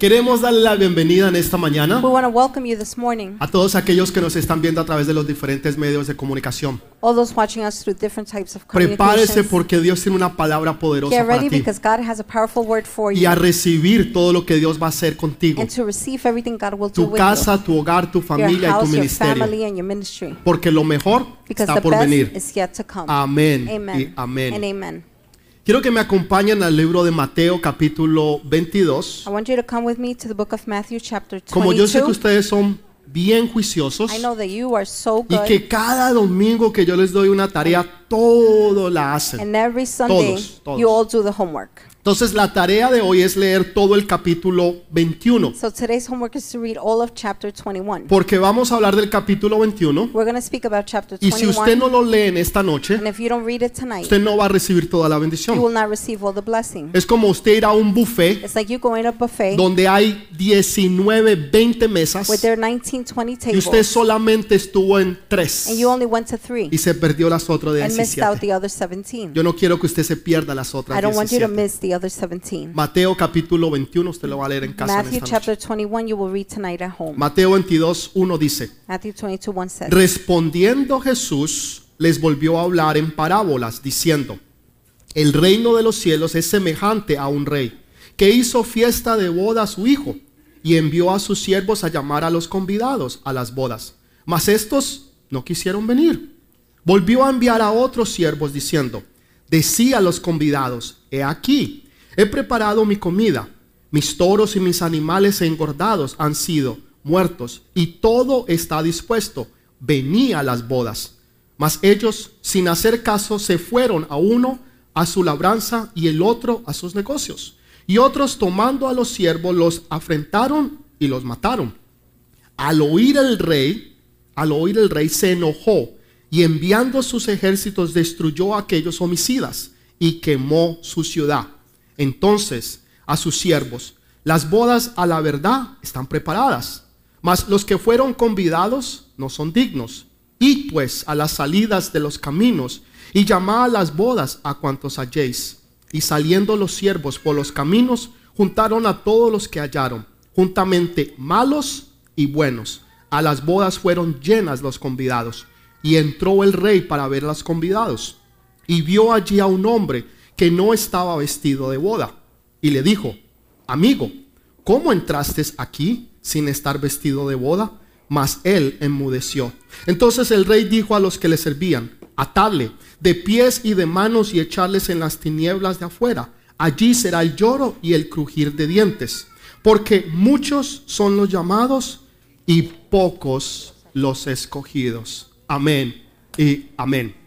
Queremos darle la bienvenida en esta mañana We want to welcome you this morning, a todos aquellos que nos están viendo a través de los diferentes medios de comunicación. all those watching us through different types of Prepárese communications. porque Dios tiene una palabra poderosa Get para ready ti because God has a powerful word for y you a recibir todo lo que Dios va a hacer contigo. and to receive everything God will do Tu with casa, tu hogar, tu you, your familia y tu house, your ministerio. family, and your ministry. Porque lo mejor Because está the por best venir. is yet to come. Amén y. And amen. Quiero que me acompañen al libro de Mateo capítulo 22. I want you to come with me to the book of Matthew, chapter Como yo sé que 22. ustedes son bien juiciosos I know that you are so y que cada domingo que yo les doy una tarea, todo la hacen. and every Sunday Todos, todos. you all do the homework. Entonces la tarea de hoy es leer todo el capítulo 21, So today's homework is to read all of chapter 21. porque vamos a hablar del capítulo 21 We're going to speak about chapter y si usted 21. no lo lee en esta noche, And if you don't read it tonight, usted no va a recibir toda la you will bendición. not receive all the blessing. Es como usted ir a un buffet It's like you go in a buffet donde hay 19, 20 mesas 19, 20 y usted solamente estuvo en tres and you only went to three y se perdió las otras and missed out 17. the other 17. Yo no quiero que usted se pierda las otras I don't want you to 17. miss the other 17. Mateo capítulo 21, usted lo va a leer en casa en Matthew esta chapter noche. 21 you will read tonight at home. Mateo 22, 1 dice, Matthew 22, 1 says, respondiendo Jesús les volvió a hablar en parábolas, diciendo, el reino de los cielos es semejante a un rey que hizo fiesta de boda a su hijo y envió a sus siervos a llamar a los convidados a las bodas. Mas estos no quisieron venir. Volvió a enviar a otros siervos diciendo, decía a los convidados, he aquí, he preparado mi comida, mis toros y mis animales engordados han sido muertos y todo está dispuesto, vení a las bodas. Mas ellos, sin hacer caso, se fueron a uno a su labranza y el otro a sus negocios. Y otros tomando a los siervos los afrentaron y los mataron. Al oír el rey, al oír el rey se enojó y enviando sus ejércitos destruyó a aquellos homicidas y quemó su ciudad. Entonces a sus siervos, las bodas a la verdad están preparadas, mas los que fueron convidados no son dignos. Id pues a las salidas de los caminos y llamad a las bodas a cuantos halléis. Y saliendo los siervos por los caminos, juntaron a todos los que hallaron, juntamente malos y buenos. A las bodas fueron llenas los convidados. Y entró el rey para ver a los convidados. Y vio allí a un hombre que no estaba vestido de boda. Y le dijo, amigo, ¿cómo entraste aquí sin estar vestido de boda? Mas él enmudeció. Entonces el rey dijo a los que le servían, atadle de pies y de manos y echarles en las tinieblas de afuera. Allí será el lloro y el crujir de dientes. Porque muchos son los llamados y pocos los escogidos. Amén y amén.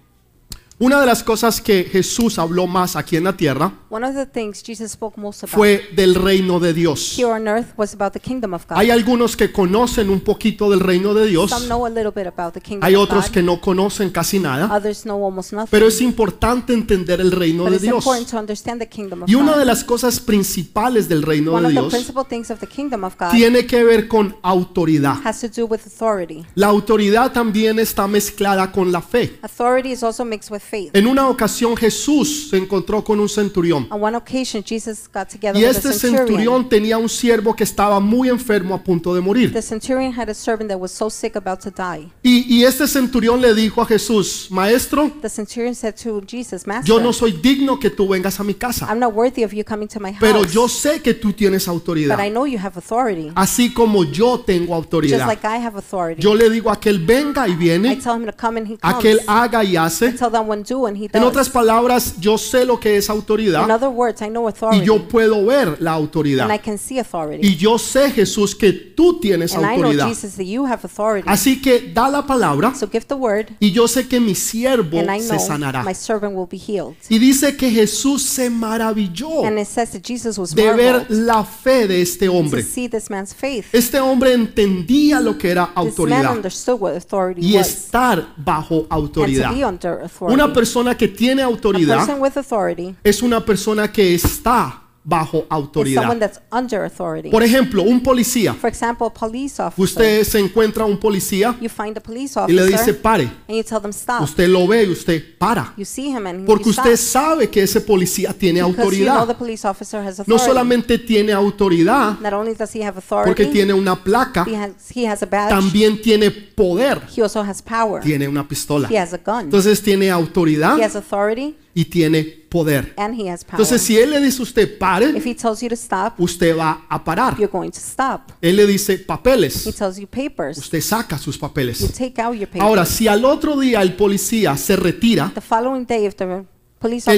Una de las cosas que Jesús habló más aquí en la tierra One of the things Jesus spoke most about fue del reino de Dios. here on earth was about the kingdom of God. Hay algunos que conocen un poquito del reino de Dios. Some know a little bit about the kingdom Hay of otros God. que no conocen casi nada. Others know almost nothing. Pero es importante entender el reino but de it's Dios. important to understand the kingdom of Y una God. de las cosas principales del reino One de of the Dios principal things of the kingdom of God tiene que ver con autoridad. has to do with authority. La autoridad también está mezclada con la fe. Authority is also mixed with faith. En una ocasión Jesús se encontró con un centurión. On one occasion, Jesus got together Y with a este centurion. centurión tenía un siervo que estaba muy enfermo a punto de morir. The centurion had a servant that was so sick about to die. Y, y este centurión le dijo a Jesús, maestro, The centurion said to Jesus, Master, yo no soy digno que tú vengas a mi casa, I'm not worthy of you coming to my house, pero yo sé que tú tienes but autoridad, I know you have authority, así como yo tengo just autoridad. like I have authority. Yo le digo a aquel venga y I viene, tell him to come and he comes. aquel haga y I hace. tell that one do and he En otras palabras, yo sé lo que es In autoridad other words, I know y authority, yo puedo ver la autoridad. and I can see authority. Y yo sé, Jesús, que tú tienes And I know, autoridad. Jesus, that you have authority. Así que da la palabra So give the word, y yo sé que mi siervo and I se know sanará. my servant will be healed. Y dice que Jesús se maravilló And it says that Jesus was de ver la fe de este to hombre. see this man's faith. Este hombre entendía lo que era This man autoridad understood what authority y was estar bajo and to autoridad. be under authority. Una persona que tiene autoridad person with authority. es una persona que está bajo autoridad. that's under authority. Por ejemplo, un policía. For example, a police officer. Usted se encuentra a un policía you find a police y le dice officer pare. and you tell them stop. Usted lo ve y usted para. you see him and Porque usted sabe que ese policía tiene Because you know the autoridad. police officer has No solamente tiene autoridad Not only does he have porque authority, tiene una placa, he has, he has a badge, también tiene poder. he also has power. Tiene una pistola. He has a gun. Entonces tiene autoridad he has authority y tiene poder. and he has power. Entonces si él le dice a usted pare, if he tells you to stop, usted va a parar. you're going to stop. Él le dice He papeles, tells you papers. usted saca sus You papeles. take out your papers. Ahora, si al otro día el policía se retira, the following day, if the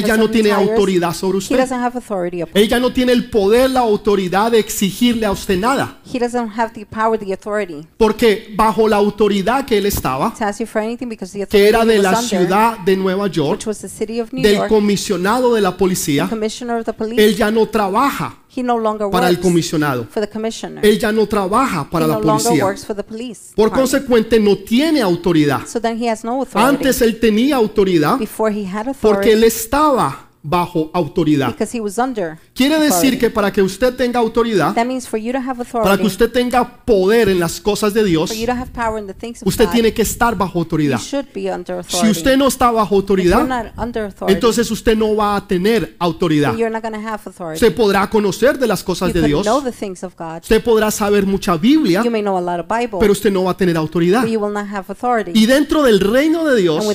ya no tiene autoridad sobre he usted. ya no tiene el poder, la autoridad de exigirle a usted nada. He doesn't have the power, the authority Porque bajo la autoridad que él estaba, que era de la ciudad de Nueva York, del comisionado de la policía, él ya no trabaja he no longer para el works comisionado. for the commissioner. Él ya no trabaja para he la no longer policía. works for the police. Por consecuente, no tiene autoridad. so then he has no authority. Antes él tenía autoridad Before he had porque él estaba bajo autoridad. because he was under. Quiere decir que para que usted tenga autoridad, That means for you to have para que authority, usted tenga poder en las cosas de Dios, for you to have power in the things of usted tiene que estar bajo autoridad. Si usted no está bajo autoridad, entonces usted no va a tener autoridad. then you're not going to have authority. Usted podrá conocer de las cosas you de Dios, know the things of God. usted podrá saber mucha Biblia, You may know a lot of Bible, pero usted no va a tener autoridad. but you will not have authority. Y dentro del reino de Dios,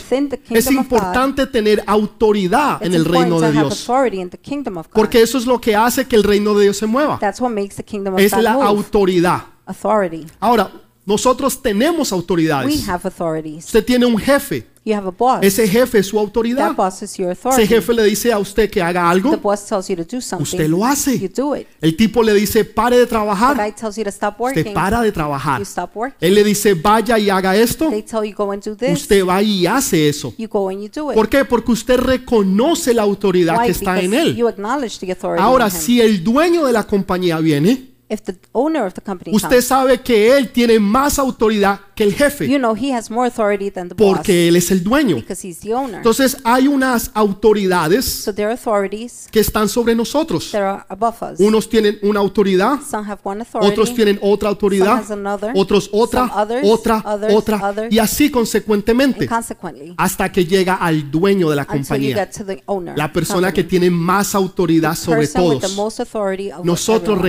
es importante tener autoridad en el important reino de Dios. authority in the kingdom of God. Porque eso es lo que hace que el reino de Dios se mueva. That's what makes the kingdom of Es God la autoridad. Authority. Ahora, nosotros tenemos We autoridades. have authorities. Usted tiene un jefe. You have a boss. Ese jefe es su autoridad. That boss is your Ese authority. jefe le dice a usted que haga The algo. boss tells you to do something. Usted lo You hace. do it. El tipo le dice, pare de The trabajar. guy tells you to stop Usted working. para de trabajar. You stop working. Él le dice, vaya y haga esto. They tell you go and do this. Usted va y hace eso. You go and you do it. ¿Por qué? Porque usted reconoce la autoridad Why? que está en Because él. you acknowledge the authority Ahora, in him. si el dueño de la compañía viene, If the owner of the company usted sabe que él tiene más autoridad que el jefe, you know he has more authority than the boss porque él es el dueño. because he's the owner. Entonces hay unas autoridades So there are authorities que están sobre nosotros. that are above us. Unos tienen una autoridad, Some have one authority. otros tienen otra some autoridad, has another. otros otra, some others, otra, others, otra, others, y así consecuentemente consequently, hasta que llega al dueño de la until you compañía, get to the owner. la persona que company. tiene más autoridad sobre person with the todos. most authority Nosotros everyone.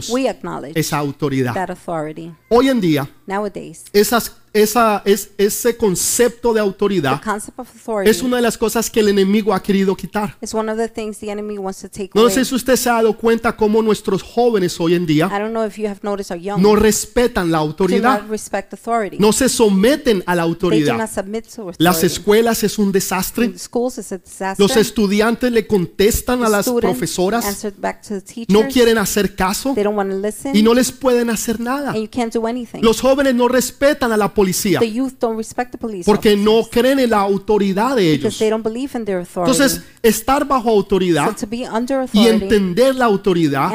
Reconocemos We acknowledge esa autoridad. that authority. Hoy en día, Nowadays, esas, esa, es, ese concepto de the autoridad concept of authority es una de las cosas que el enemigo ha querido quitar. is one of the things the enemy wants to take No away. sé si usted se ha dado cuenta cómo nuestros jóvenes hoy en día I don't know if you have noticed our young no respetan la do autoridad, not respect authority. no se someten a la they do autoridad. not submit to authority. Las escuelas es un desastre. In schools is a disaster. Los estudiantes le contestan a The las students profesoras, answer back to the teachers. no quieren hacer caso They don't want to listen. y no les pueden hacer nada. and you can't do anything. Los jóvenes no respetan a la policía the youth don't respect the police porque no creen en la autoridad de because ellos. they don't believe in their authority. Entonces, estar bajo so autoridad to be under y entender la autoridad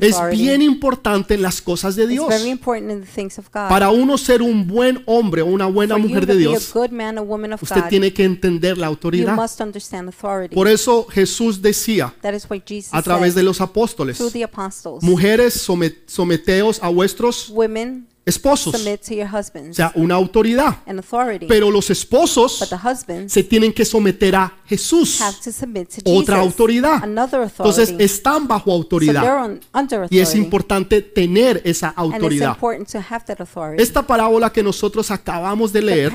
es bien importante en las cosas de Dios. very important in the things of God. Para uno ser un buen hombre o una buena mujer de Dios, usted tiene que entender la autoridad. must understand authority. Por eso Jesús decía that is what Jesus a través de los apóstoles, mujeres somet- someteos a vuestros Women esposos, o sea, una autoridad. Pero los esposos se tienen que someter a Jesús, otra autoridad. Entonces están bajo autoridad. y es importante tener esa autoridad. Esta parábola que nosotros acabamos de leer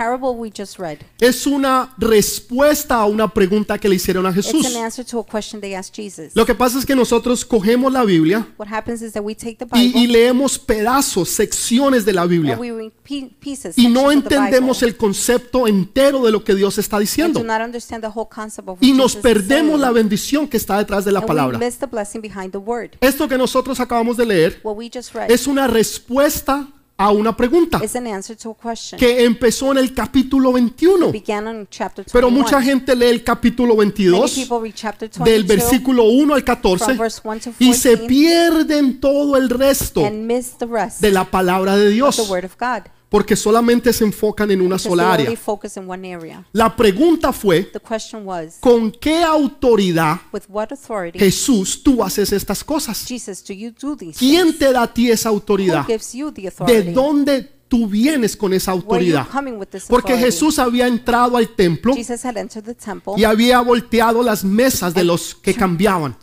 es una respuesta a una pregunta que le hicieron a Jesús. Lo que pasa es que nosotros cogemos la Biblia what happens is that we take the y, y leemos pedazos, secciones de la Biblia. y no entendemos el concepto entero de lo que Dios está diciendo. y nos perdemos la bendición que está detrás de la palabra. Esto que nosotros acabamos de leer es una respuesta a una pregunta is an answer to a question. que empezó en el capítulo 21. began on chapter 21. Pero mucha gente lee el capítulo Many 22 people read chapter del 22 versículo 1 al 14 from verse 1 to y se 14 pierden todo el resto and miss the rest de la palabra de of the Dios. word of God. Porque solamente se enfocan en una sola área. La pregunta fue, The question was, ¿con qué autoridad Jesús tú haces estas cosas? Jesus, do you do these ¿Quién te da a ti esa autoridad? ¿De dónde tú vienes con esa autoridad? Porque? Jesús había entrado al templo y había volteado las mesas de los que cambiaban.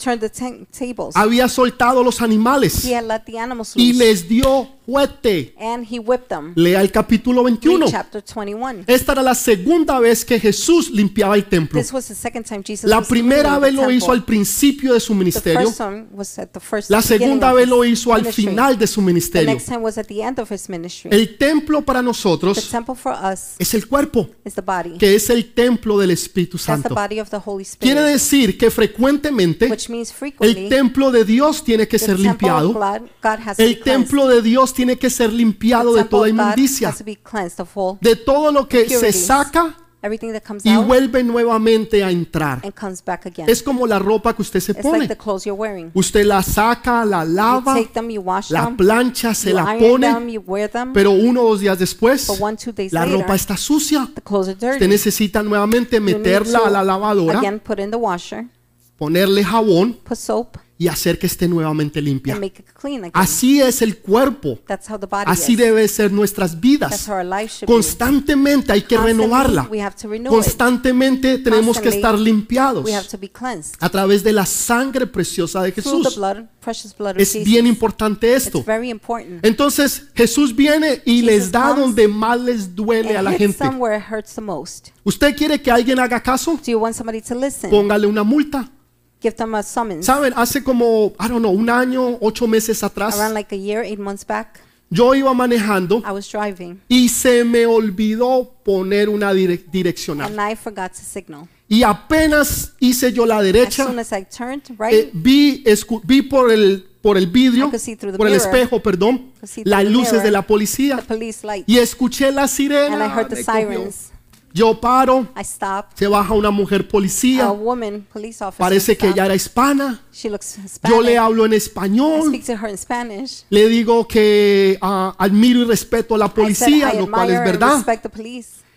Había soltado los animales y les dio juguete. Lea el capítulo Read 21. chapter 21. Esta era la segunda vez que Jesús limpiaba el templo. La primera vez lo hizo al principio de su ministerio. La segunda vez lo hizo al final de su ministerio. next time was at the end of his ministry. El templo para The nosotros es el cuerpo, que es el templo del Espíritu Santo. Quiere decir que frecuentemente el templo de Dios tiene que ser limpiado. El templo de Dios tiene que ser limpiado de toda inmundicia, de todo lo que se saca everything that comes y out vuelve nuevamente a entrar. and comes back again. Es como la ropa que usted se It's like pone. the clothes you're wearing. Usted la saca, la You lava, take them, you wash la them, plancha, se you la iron them, pone, you wear them, pero uno o dos días después but one, two days la later, ropa está sucia. the clothes are Usted dirty. necesita nuevamente meterla a la lavadora, Again, put in the washer, ponerle jabón put soap, y hacer que esté nuevamente and limpia. make it clean again. Así es el cuerpo. That's how the body Así debe ser nuestras That's vidas. how our life should be. Constantemente hay que renovarla. Constantemente tenemos que estar limpiados We have to be cleansed. a través de la sangre preciosa de Jesús. Es bien importante It's esto. very important. Entonces Jesús viene y les da donde más les duele a la gente. ¿Usted quiere que alguien haga caso? Do you want somebody to listen? Póngale una multa. Give them a summons. Saben, hace como, I don't know, un año, ocho meses atrás, Around like a year, eight months back, yo iba manejando I was driving y se me olvidó poner una dire- direccional. and I forgot to signal. Y apenas hice yo la As derecha, soon as I turned eh, right, vi, escu- vi por el, por el vidrio, I could see through the por el mirror. espejo, perdón, could see las the luces mirror. de la the policía police light, y escuché la and I sirena. heard the me cogió. sirens. Yo paro, I stopped. se baja una mujer A policía, woman, police officer, parece que ella era hispana. She looks Yo le hablo en I español, speak to her in Spanish. le digo que ah, admiro y respeto a la I said, policía, I lo cual es verdad.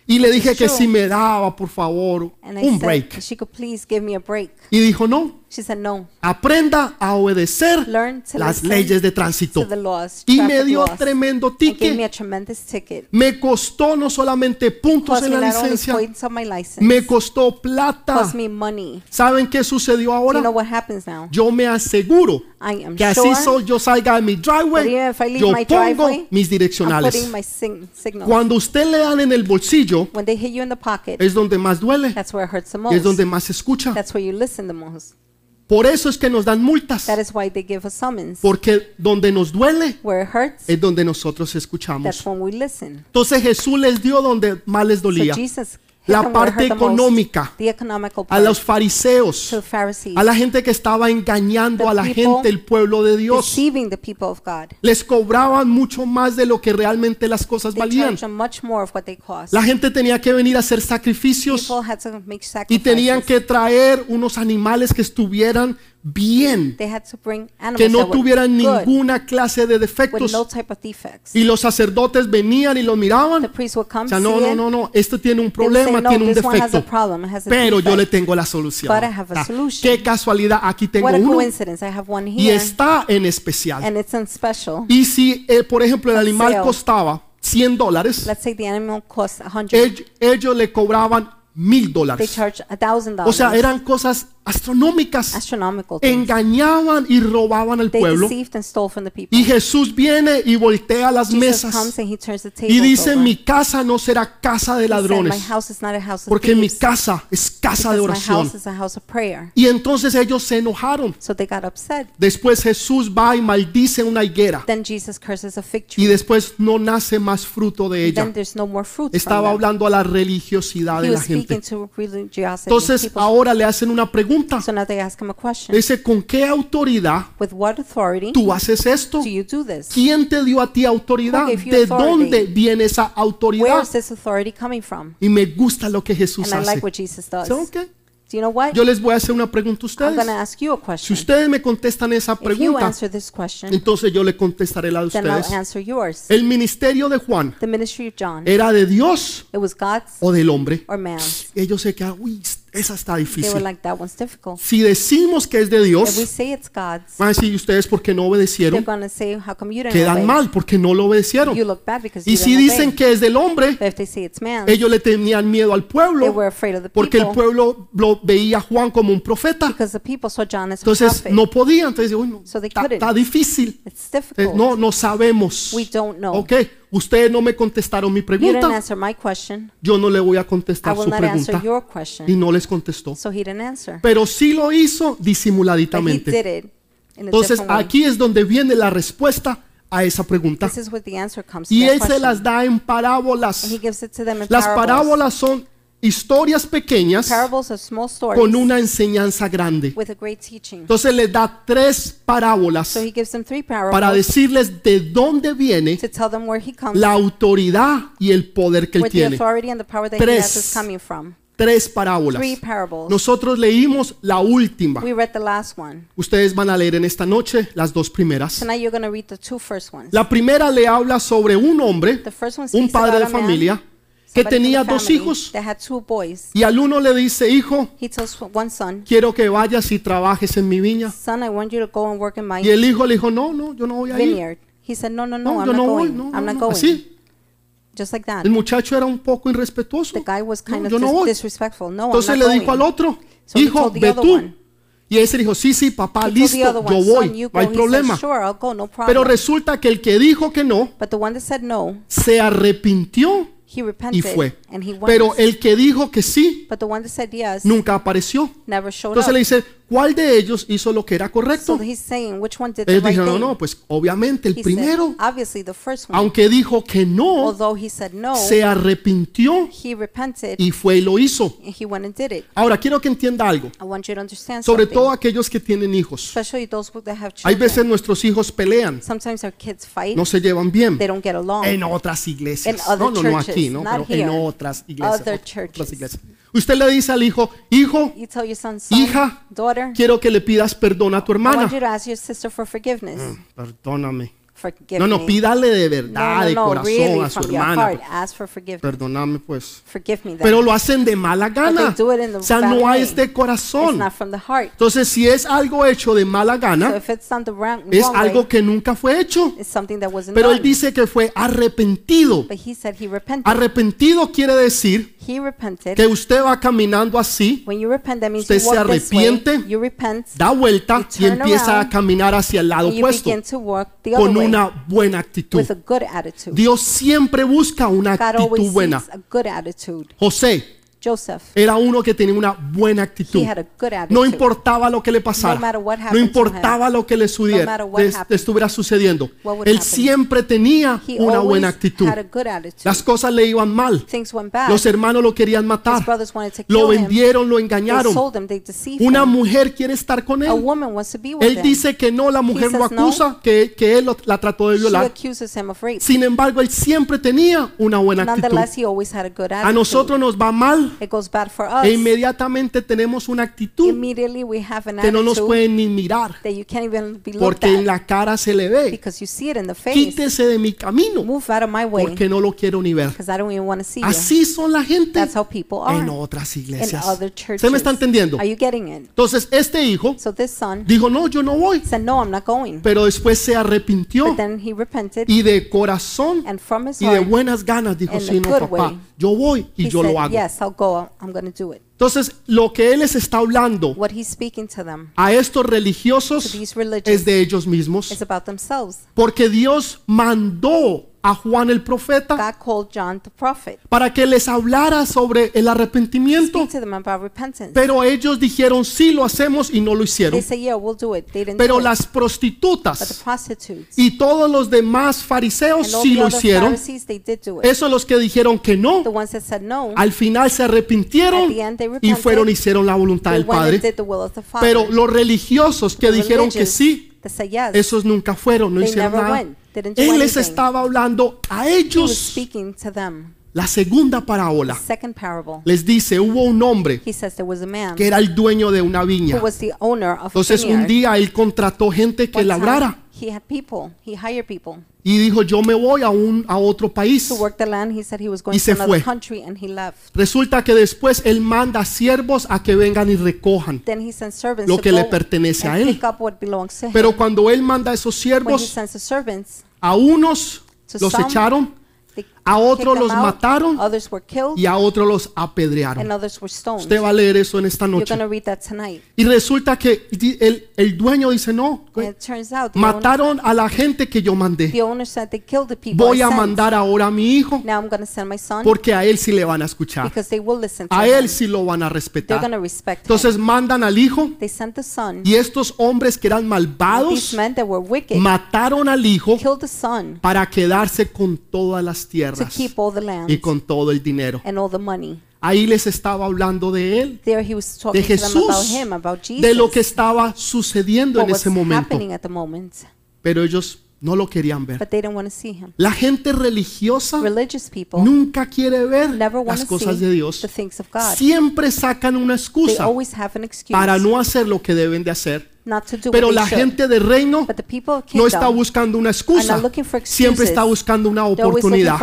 Y le dije que si me daba, por favor, And I un said break. she could give me a break. Y dijo, no, She said no. aprenda a obedecer Learn to las leyes de to tránsito. the laws, Y me dio laws. tremendo And gave me a ticket. tremendous ticket. Me costó no solamente puntos en me la licencia, me costó plata. me money. ¿Saben qué sucedió Do you know ahora? what happens now? Yo me aseguro I am que así sure so- yo salga de mi driveway, if I leave yo my pongo driveway, mis direccionales. Cuando usted le dan en el bolsillo, When they hit you in the pocket, es donde más duele, that's where it hurts the y most. es donde más escucha. That's where you listen the most. Por eso es que nos dan multas, That is why they give a summons. porque donde nos duele Where it hurts, es donde nosotros escuchamos. that's when we listen. Entonces Jesús les dio donde más les So dolía, Jesus la parte económica, a los fariseos, a la gente que estaba engañando a la gente, el pueblo de Dios. Les cobraban mucho más de lo que realmente las cosas valían. La gente tenía que venir a hacer sacrificios y tenían que traer unos animales que estuvieran bien, They had to bring animals que no tuvieran ninguna clase de defectos. Y los sacerdotes venían y lo The miraban. priest would come, O sea, no, no, no, no, esto tiene un problema, tiene un defecto. Pero yo le tengo la solución. But I have a Ah, solution. Qué casualidad, aquí tengo uno coincidence, I have one y está en especial. and it's in special. Y si, eh, por ejemplo, el animal costaba 100 dólares, ellos le cobraban mil dólares. O sea, eran cosas astronómicas. Engañaban y robaban al pueblo. Y Jesús viene y voltea las mesas y dice, mi casa no será casa de ladrones, porque mi casa es casa de oración. house is a house of prayer. Y entonces ellos se enojaron. So they got upset. Después Jesús va y maldice una higuera y después no nace más fruto de ella. Then there's no more fruit Estaba hablando a la religiosidad de la gente. Entonces ahora le hacen una pregunta. So now they ask him a question. Dice, ¿con qué autoridad With what authority tú haces esto? do you do this? ¿Quién te dio a ti autoridad? Who gave you ¿De authority? dónde viene esa Where autoridad? is this authority coming from? Y me gusta lo que Jesús And I hace. like what Jesus does. Dice, ok, Do you know what? Yo les voy a hacer una pregunta a I'm going to ustedes. ask you a Si question. ustedes me contestan esa If you pregunta, answer this question, entonces yo le contestaré la de then I'll ustedes. answer yours. El ministerio de Juan The ministry of John, era de Dios it was God's o del hombre. or man's? Ellos se quedan, uy, esa está They were difícil. like, that one's difficult. Si decimos que es de If we Dios, say it's God's, van a decir, ¿y ustedes por qué no they're obedecieron? going to say, how come you didn't Quedan obey? mal porque no lo obedecieron. You look bad because Y you si didn't dicen que es del hombre, But if they say it's man's, ellos le tenían miedo al they pueblo were afraid of the porque el people pueblo lo veía a Juan como un profeta. because the people saw John as a Entonces prophet. no podían. Entonces, uy, no, So they está, couldn't. está difícil. It's Entonces, difficult. no, no sabemos. We don't know. Ok, ustedes no me contestaron mi You didn't pregunta. answer my question. Yo no le voy a I contestar will su not answer pregunta. your Y question. no les contestó. So he didn't answer. Pero sí lo hizo But he disimuladitamente. did it in a Entonces different way. aquí es donde viene la respuesta a esa pregunta. This is where the answer comes to Y that él se question. las da en And he parábolas. gives it to them in Las parables. parábolas son historias pequeñas con una enseñanza grande. Entonces les da tres parábolas para decirles de dónde viene la autoridad y el poder que él tiene. Tres. Tres parábolas. Nosotros leímos la última. We read the last one. Ustedes van a leer en esta noche las dos primeras. Tonight you're going to read the two first ones. La primera le habla sobre un hombre, The first one un padre de familia, que tenía dos hijos that had two boys. y al uno le dice, hijo, quiero que vayas y trabajes en mi viña. son, I want you to go and work in my Y el hijo le dijo, no, no, yo no voy a ir. vineyard. He said, no, no, no, yo not no voy, going. no, no. Así. Just like that. El muchacho era un poco irrespetuoso. The guy was kind No, of yo no voy. disrespectful. No, Entonces le dijo al otro, hijo, ve tú. Y ese dijo, sí, sí, papá, listo, yo voy, no hay problema. sure, I'll go, no Pero resulta que el que dijo que no, But the one that said no, se arrepintió he repented fue. and he went. Pero el que dijo que sí, yes nunca apareció. Entonces up. le dice, ¿cuál de ellos hizo lo que era so correcto? he's saying, Ellos dijeron, no, no, pues obviamente el he primero, said, one. aunque dijo que no, se arrepintió y fue y lo hizo. Ahora, quiero que entienda algo, sobre something. todo aquellos que tienen hijos. Hay veces nuestros hijos pelean, fight. no se llevan bien. En otras iglesias. No, no, no aquí, ¿no? Pero en otras iglesias. Otras iglesias. Usted le dice al hijo, hijo, you tell your son, son, hija, daughter, quiero que le pidas perdón a tu I hermana. want you to ask your sister for forgiveness. Perdóname. No, no, pídale de verdad, no, de no, corazón really a su hermana. heart. Perdóname, pues. Forgive me. Pero lo hacen de mala gana. O sea, no way. es de it's corazón. Entonces, si es algo hecho de mala So gana, the wrong, es wrong algo way, que nunca fue hecho. Pero él dice que fue arrepentido. He he. Arrepentido quiere decir que usted va caminando así, repent, usted se way. arrepiente, You repent. da vuelta y empieza a around, caminar hacia el lado opuesto con way una buena actitud. with a good attitude. Dios siempre busca una actitud buena. José Joseph, era uno que tenía una buena actitud. he had a good attitude. No importaba lo que le No pasara. No to importaba lo que le sudiera- what les- happened, estuviera sucediendo. Él siempre tenía He una buena actitud. Las cosas le iban mal. Los hermanos lo querían matar. Lo vendieron, lo engañaron. Una mujer quiere estar con él. Él him. dice que no, la mujer lo no. acusa, que, que él la trató de violar. Sin embargo, él siempre tenía una buena actitud. A nosotros nos va mal it goes bad for us. e inmediatamente tenemos una actitud Immediately we have an que no nos attitude pueden ni mirar that you can't even be looked porque en at la cara se le ve. because you see it in the face. Quítese de mi camino Move out of my way porque no lo quiero ni ver. because I don't even want to see you. Así son la gente That's how people are en otras in iglesias. other churches. ¿Se me está entendiendo? Are you getting it? Entonces, este hijo So this son dijo, no, yo no voy. said, no, I'm not going. Pero después se arrepintió But then he repented y de corazón and from his y de heart, buenas ganas dijo, in sí, no, good papá, way, yo voy y he yo said, lo hago. yes, I'll go. I'm going to do it. Entonces, lo que él les está hablando What he's speaking to them, a estos to religiosos these es de ellos mismos. is about themselves. Porque Dios mandó a Juan el profeta God called John the prophet. para que les hablara sobre el arrepentimiento. Speak to them about repentance. Pero ellos dijeron, sí, lo hacemos y no lo They hicieron. say, yeah, we'll do it. They didn't Pero do it. las But the prostitutas prostitutes y todos los demás fariseos and all sí the lo other hicieron. Pharisees, they did do it. Esos los que dijeron que The no, ones that said no, al final se at arrepintieron the end they y repented. fueron y hicieron la voluntad They del went and Padre. did the will of the Father. Pero los religiosos que dijeron que religious sí, yes, esos nunca fueron, no They hicieron never nada. went, didn't do Él les anything. estaba hablando a he was ellos. speaking to them. La segunda parábola Second parable. les dice, hubo un hombre He says there was a man que era el dueño de una viña. who was the owner of a Entonces un vineyard. día él contrató gente que One labrara He had people. He hired people y dijo, yo me voy a, un, a otro país. to work the land. He said he was going Y to se another fue. country and he left. Resulta que después él manda siervos a que vengan y recojan. Then he sent servants Lo to que le pertenece a and él. pick up what belongs to Pero cuando él manda a esos When he siervos, sends the servants, a unos To los some, echaron, a otros los mataron y a otros los apedrearon. Usted va a leer eso en esta noche. going to read that tonight. Y resulta que el, el dueño dice, no, mataron a la gente que yo mandé. Voy a mandar ahora a mi hijo porque a él sí le van a escuchar. A él sí lo van a respetar. Entonces mandan al hijo y estos hombres que eran malvados mataron al hijo para quedarse con todas las to tierras keep all the land y con todo el dinero. and all the money. Ahí les estaba hablando de él, There he was de talking to them about Jesús, him, about Jesus, de lo que estaba sucediendo what en was ese momento. happening at the moment. Pero ellos no lo querían ver. But they didn't want to see him. La gente religiosa Religious people nunca quiere ver never want las to cosas de Dios. the things of God. Siempre sacan una They excusa always have an excuse para no hacer lo que deben de hacer. Pero la gente de reino no está buscando una excusa, siempre está buscando una oportunidad.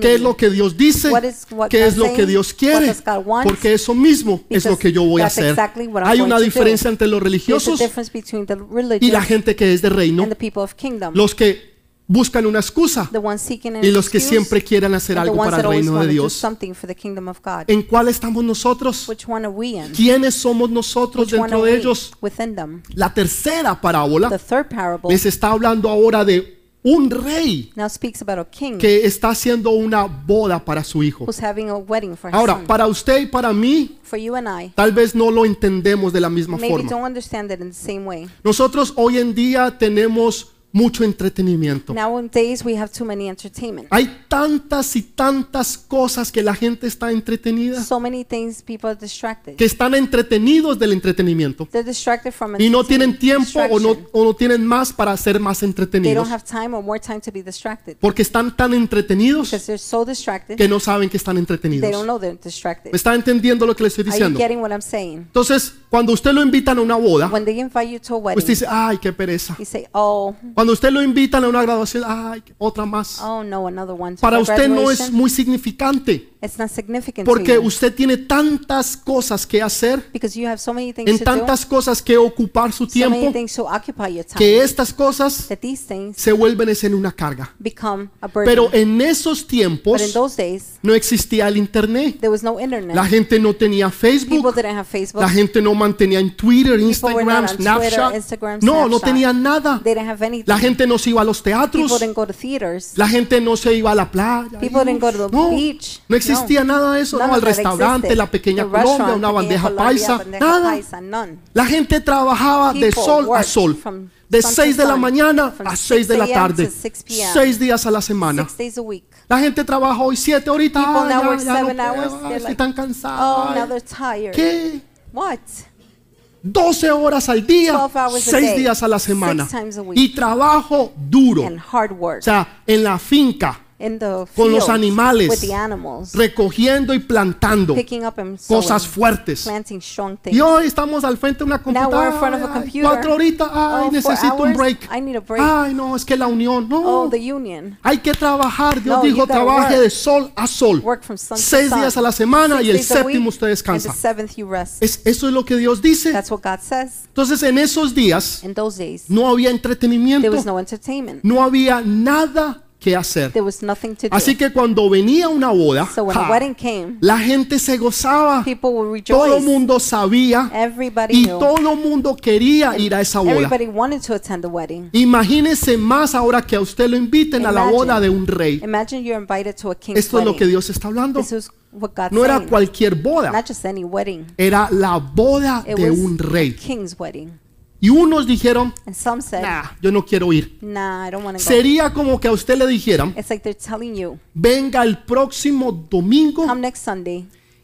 ¿Qué es lo que Dios dice? ¿Qué es lo que? Dios quiere? Porque eso mismo es lo que yo voy a hacer. Hay una diferencia entre los religiosos y la gente que es de reino, los que buscan una excusa y los que siempre quieren hacer algo para el reino de Dios. ¿En cuál estamos nosotros? ¿Quiénes somos nosotros dentro de ellos? La tercera parábola les está hablando ahora de un rey que está haciendo una boda para su hijo. Ahora, para usted y para mí, tal vez no lo entendemos de la misma forma. Nosotros hoy en día tenemos mucho entretenimiento. Nowadays we have too many entertainment. Hay tantas y tantas cosas que la gente está entretenida, So many things people are distracted. que están entretenidos del entretenimiento They're distracted from y no tienen tiempo o no, o no tienen más para ser más They entretenidos. don't have time or more time to be distracted Porque están tan entretenidos because they're so distracted que no saben que están they don't entretenidos. know they're distracted. ¿Me está entendiendo lo que le estoy Are you diciendo? getting what I'm saying? Entonces, cuando usted lo invitan a una boda, When they invite you to a usted dice, ay, qué pereza. you say, "Oh, Cuando usted lo invitan a una graduación, ay, otra más. oh no, another one." Para usted no es graduation, muy significante It's not significant porque to you usted tiene tantas cosas que hacer, because you have so many things en to tantas cosas que ocupar su so many tiempo, things to occupy your time, que estas cosas that these things se vuelven es en una carga. become a burden. Pero en esos but in tiempos those days, no existía el internet. there was no internet. La gente no tenía People Facebook, didn't have Facebook. la gente no mantenía en Twitter, were Instagram, not on Twitter, Snapchat. Instagram, No, no Snapchat. tenían nada. They didn't have anything. La gente no se iba a los People teatros, didn't go to theaters. la gente no se iba a la playa. People didn't go to the no, beach. no existía No. nada de eso, no, that restaurante, la pequeña The Colombia, una bandeja paisa, nada. La gente trabajaba de sol a sol, de sun to 6 de la mañana a 6 de la 6 a.m. tarde, to 6 p.m. 6 días a la semana. La gente trabaja hoy 7 ahorita, People ah, ya, ya no estoy tan Oh, cansado. now ay. they're tired. ¿Qué? What? 12 horas al día, 12 hours a 6 day, días a la semana. Y trabajo duro. O sea, en la finca, con los animales, with the animals, recogiendo y plantando cosas fuertes. planting strong things. Y hoy estamos al frente de una computadora. ay. Cuatro horitas, ay, Oh, four necesito un break. I need a break. Ay, no, es que la unión, no. oh. Hay que trabajar. Dios dijo, trabaje de sol a sol. Seis días a la semana y el séptimo usted And descansa. the seventh you rest. Es, eso es lo que Dios dice. That's what God says. Entonces, en esos días no había there entretenimiento, was no entertainment. no había nada que hacer. There was nothing to do. Así que cuando venía una boda, so when ja, the wedding came, la gente se gozaba. people would Todo el rejoice. mundo sabía y knew. todo el mundo quería ir a esa boda. Everybody wanted to attend the wedding. Imagínese más ahora que a usted lo inviten a la Imagine. boda de un rey. Imagine you're invited to a king's Esto es lo wedding. que Dios está hablando. No era cualquier boda, Not just any wedding. era la boda de un rey. Y unos dijeron, And some said, nah, yo no quiero ir. nah, I don't go. Sería como que a usted le dijeran, It's like they're telling you, venga el próximo domingo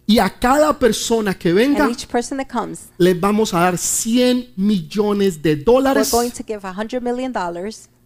y a cada persona que venga person comes, les vamos a dar 100 millones de dólares going to give a $100 million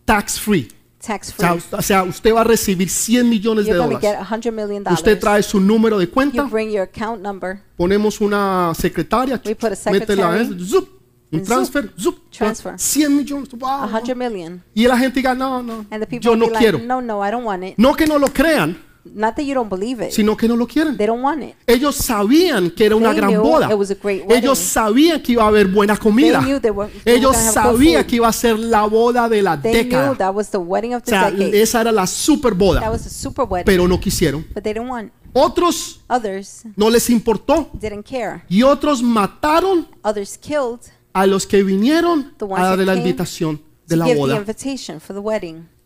tax free. tax O sea, free. usted- o sea, usted va a recibir 100 millones de You're get dólares. Usted trae su número de You cuenta, bring your account number, ponemos una secretaria, We put a métela, eh, zup, un and transfer, zup, transfer. 100 millones. wow, a hundred million. Y la gente diga, no, no, yo no be quiero. like, no, no, I don't want it. No que no lo crean, Not that you don't believe it. sino que no lo quieren. They don't want it. Ellos sabían que era una They gran knew boda. it was a great. Ellos sabían que iba a haber buena comida. They were- they Ellos sabían que iba a ser la boda de la They knew década. that was the wedding of O the sea, decade. esa era la super That boda. was a super wedding. Pero no quisieron. but they didn't want. Otros Others no les importó. didn't care. Y otros mataron Others killed a los que vinieron a darle la invitación de la boda.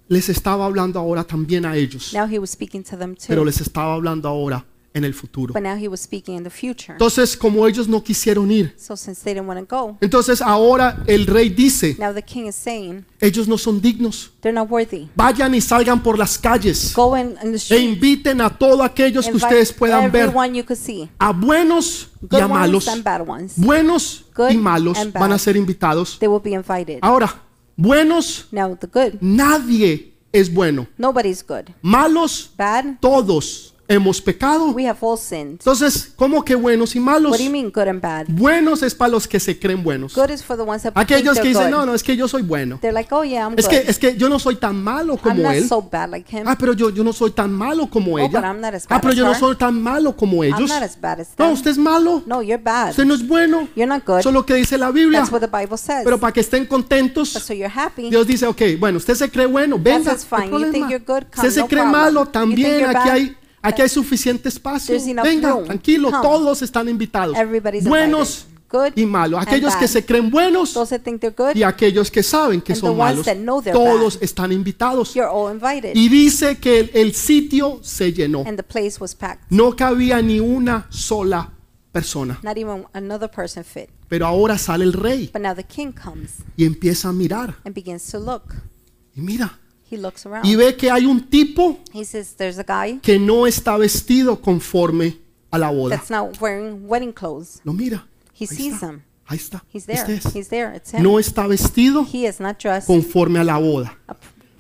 Les estaba hablando ahora también a ellos. Now he was speaking to them Pero too. les estaba hablando ahora en el futuro. Entonces, como ellos no quisieron ir, entonces ahora el rey dice, ellos no son dignos. Vayan y salgan por las calles e inviten a todos aquellos que ustedes puedan ver, a buenos y a malos. Buenos y malos van a ser invitados. Ahora, buenos, nadie es bueno. Malos, todos hemos pecado. we have all sinned. Entonces, ¿cómo que buenos y malos? What do you mean good and bad? Buenos es para los que se creen buenos. Good is for the ones that think Aquellos que dicen, good. no, no, es que yo soy bueno. They're like, oh yeah, I'm Es good. que, es que yo no soy tan malo I'm como not él. so bad like him. Ah, pero yo, yo no soy tan malo como Oh, ella. but I'm not as Ah, bad pero as yo no soy tan malo como I'm ellos. not as bad as No, usted es malo. No, you're bad. Usted no es bueno. You're not good. Eso es lo que dice la Biblia. That's what the Bible says. Pero para que estén But contentos, so you're happy. Dios dice, ok, bueno, usted se cree bueno, venga, That's no hay fine. You think problema. you're good, Usted se cree problem. malo, también, aquí hay, aquí hay suficiente espacio. Venga, tranquilo, Come. todos están invitados. Everybody's Buenos invited. Good y malos. Aquellos que se creen buenos y aquellos que saben que And son malos. Todos bad. están invitados. Y dice que el, el sitio se llenó. No cabía ni una sola persona. Not even another person fit. Pero ahora sale el rey But now the king comes y empieza a mirar. and begins to look. Y mira. He looks around. Y ve que hay un tipo He says, There's a guy que no está vestido conforme a la boda. that's not wearing wedding clothes. Lo mira. He Ahí sees está. him. Ahí está. He's there. Este es. No está vestido He is not dressed. conforme a la boda.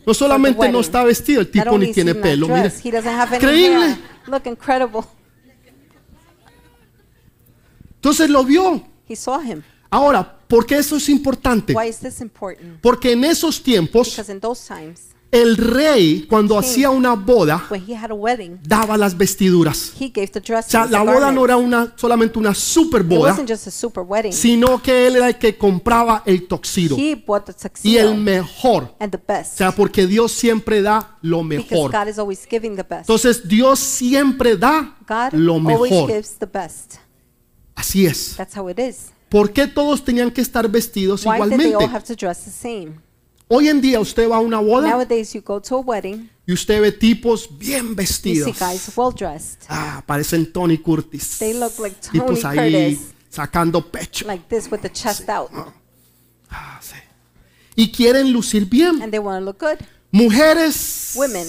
No solamente no está vestido, el Not tipo ni tiene pelo. Any Increíble. hair. Look incredible. Entonces lo vio. He saw him. Ahora, ¿por qué eso es importante? Why is this important? Porque en esos tiempos El rey cuando hacía una boda daba las vestiduras. he gave the O sea, la boda no era una solamente una super boda, sino que él era el que compraba el toxido y el mejor. and the O sea, porque Dios siempre da lo mejor. Entonces Dios siempre da lo always mejor. gives the best. Así es. That's how it is. ¿Por qué todos tenían que estar vestidos igualmente? Hoy en día usted va a una boda Nowadays, you go to a wedding, y usted ve tipos bien you vestidos. see guys well dressed, Ah, parecen Tony Curtis. They look like Tipos Tony ahí Curtis. sacando pecho. like this with the chest out, Ah, sí. Y quieren lucir bien. and they want to look good. Mujeres. Women,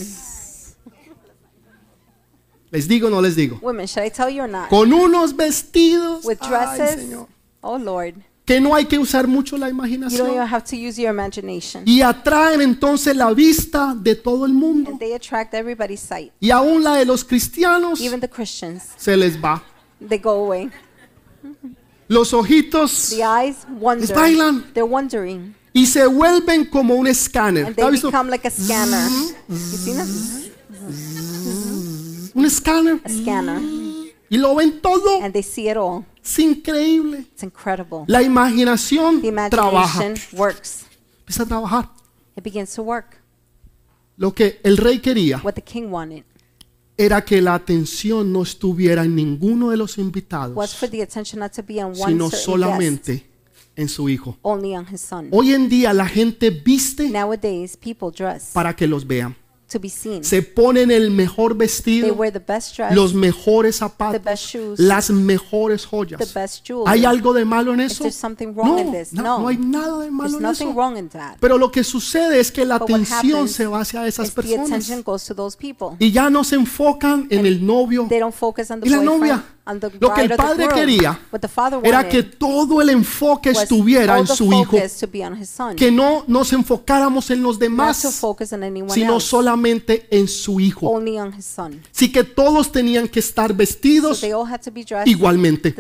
¿Les digo o no les digo? women, should I tell you or not? Con unos vestidos. With ay, dresses, Señor, oh Lord, que no hay que usar mucho la you don't even imaginación. have to use your imagination. Y atraen entonces la vista de todo el mundo. And they attract everybody's sight, Y aún la de los cristianos even the Christians. se les va. They go away. Los ojitos The eyes wonder. bailan. They're wondering, y se vuelven como un escáner. and ¿Ha they visto? become like a scanner. You seen it? Un escáner. A scanner, Y lo ven todo. and they see it all. Es increíble. It's incredible. La imaginación The trabaja. imagination works. Empieza a trabajar. It begins to work. Lo que el rey quería What the king wanted era que la atención no estuviera en ninguno de los was invitados, for the attention not to be on one sino certain guest, solamente en su hijo. only on his son. Hoy en día la gente viste Nowadays, people dress para que los vean. To be seen. Se ponen el mejor They vestido, wear the best dress, los mejores the zapatos, best shoes, las mejores the joyas. best jewelry. ¿Hay algo de malo en Is eso? there something wrong No, in this? no, hay nada de malo There's en nothing eso. wrong in that. Pero lo que sucede es que la But what atención happens se va hacia esas Is the attention personas goes to those people. y ya no se enfocan en el novio They don't focus on the y la boyfriend, novia. Lo que el padre quería era que todo el enfoque estuviera en su hijo, que no nos enfocáramos en los demás, sino solamente en su hijo. Así que todos tenían que estar vestidos igualmente.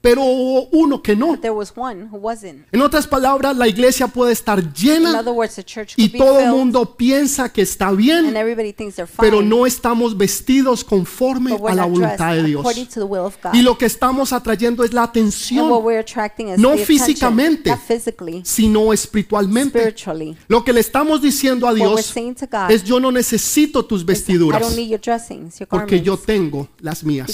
Pero hubo uno que no. But there was one who wasn't. En otras palabras, la iglesia puede estar In llena other words, the church y todo el mundo piensa que está bien, and everybody thinks they're fine, pero no estamos vestidos conforme a la voluntad de Dios. Y lo que estamos atrayendo es la atención, no físicamente, not physically, sino espiritualmente. Lo que le estamos diciendo a Dios es yo no necesito tus vestiduras don't need your dressings, your porque yo tengo las mías.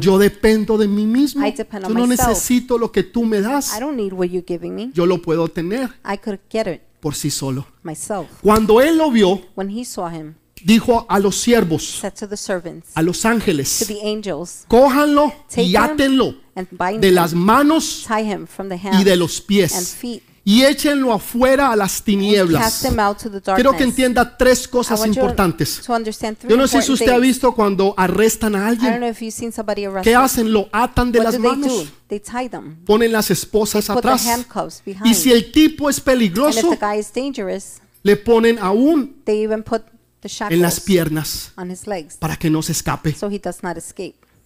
Yo dependo de mí mismo. Depend Yo on no myself. necesito lo que tú me das. I don't need what you're giving me. Yo lo puedo tener I could get it por sí solo. myself. Cuando él lo vio, When he saw him, dijo a los siervos, said to the servants, a los to ángeles, the angels, cójanlo Take y him átenlo and bind de him, las manos tie him from the y hands de los and pies feet, y échenlo afuera a las tinieblas. Quiero que entienda tres cosas importantes. Yo no sé si usted ha visto cuando arrestan a alguien. ¿Qué hacen? Lo atan de las manos, ponen las esposas atrás. Y si el tipo es peligroso, the guy is dangerous, le ponen aún they even put the en las piernas para que no se escape.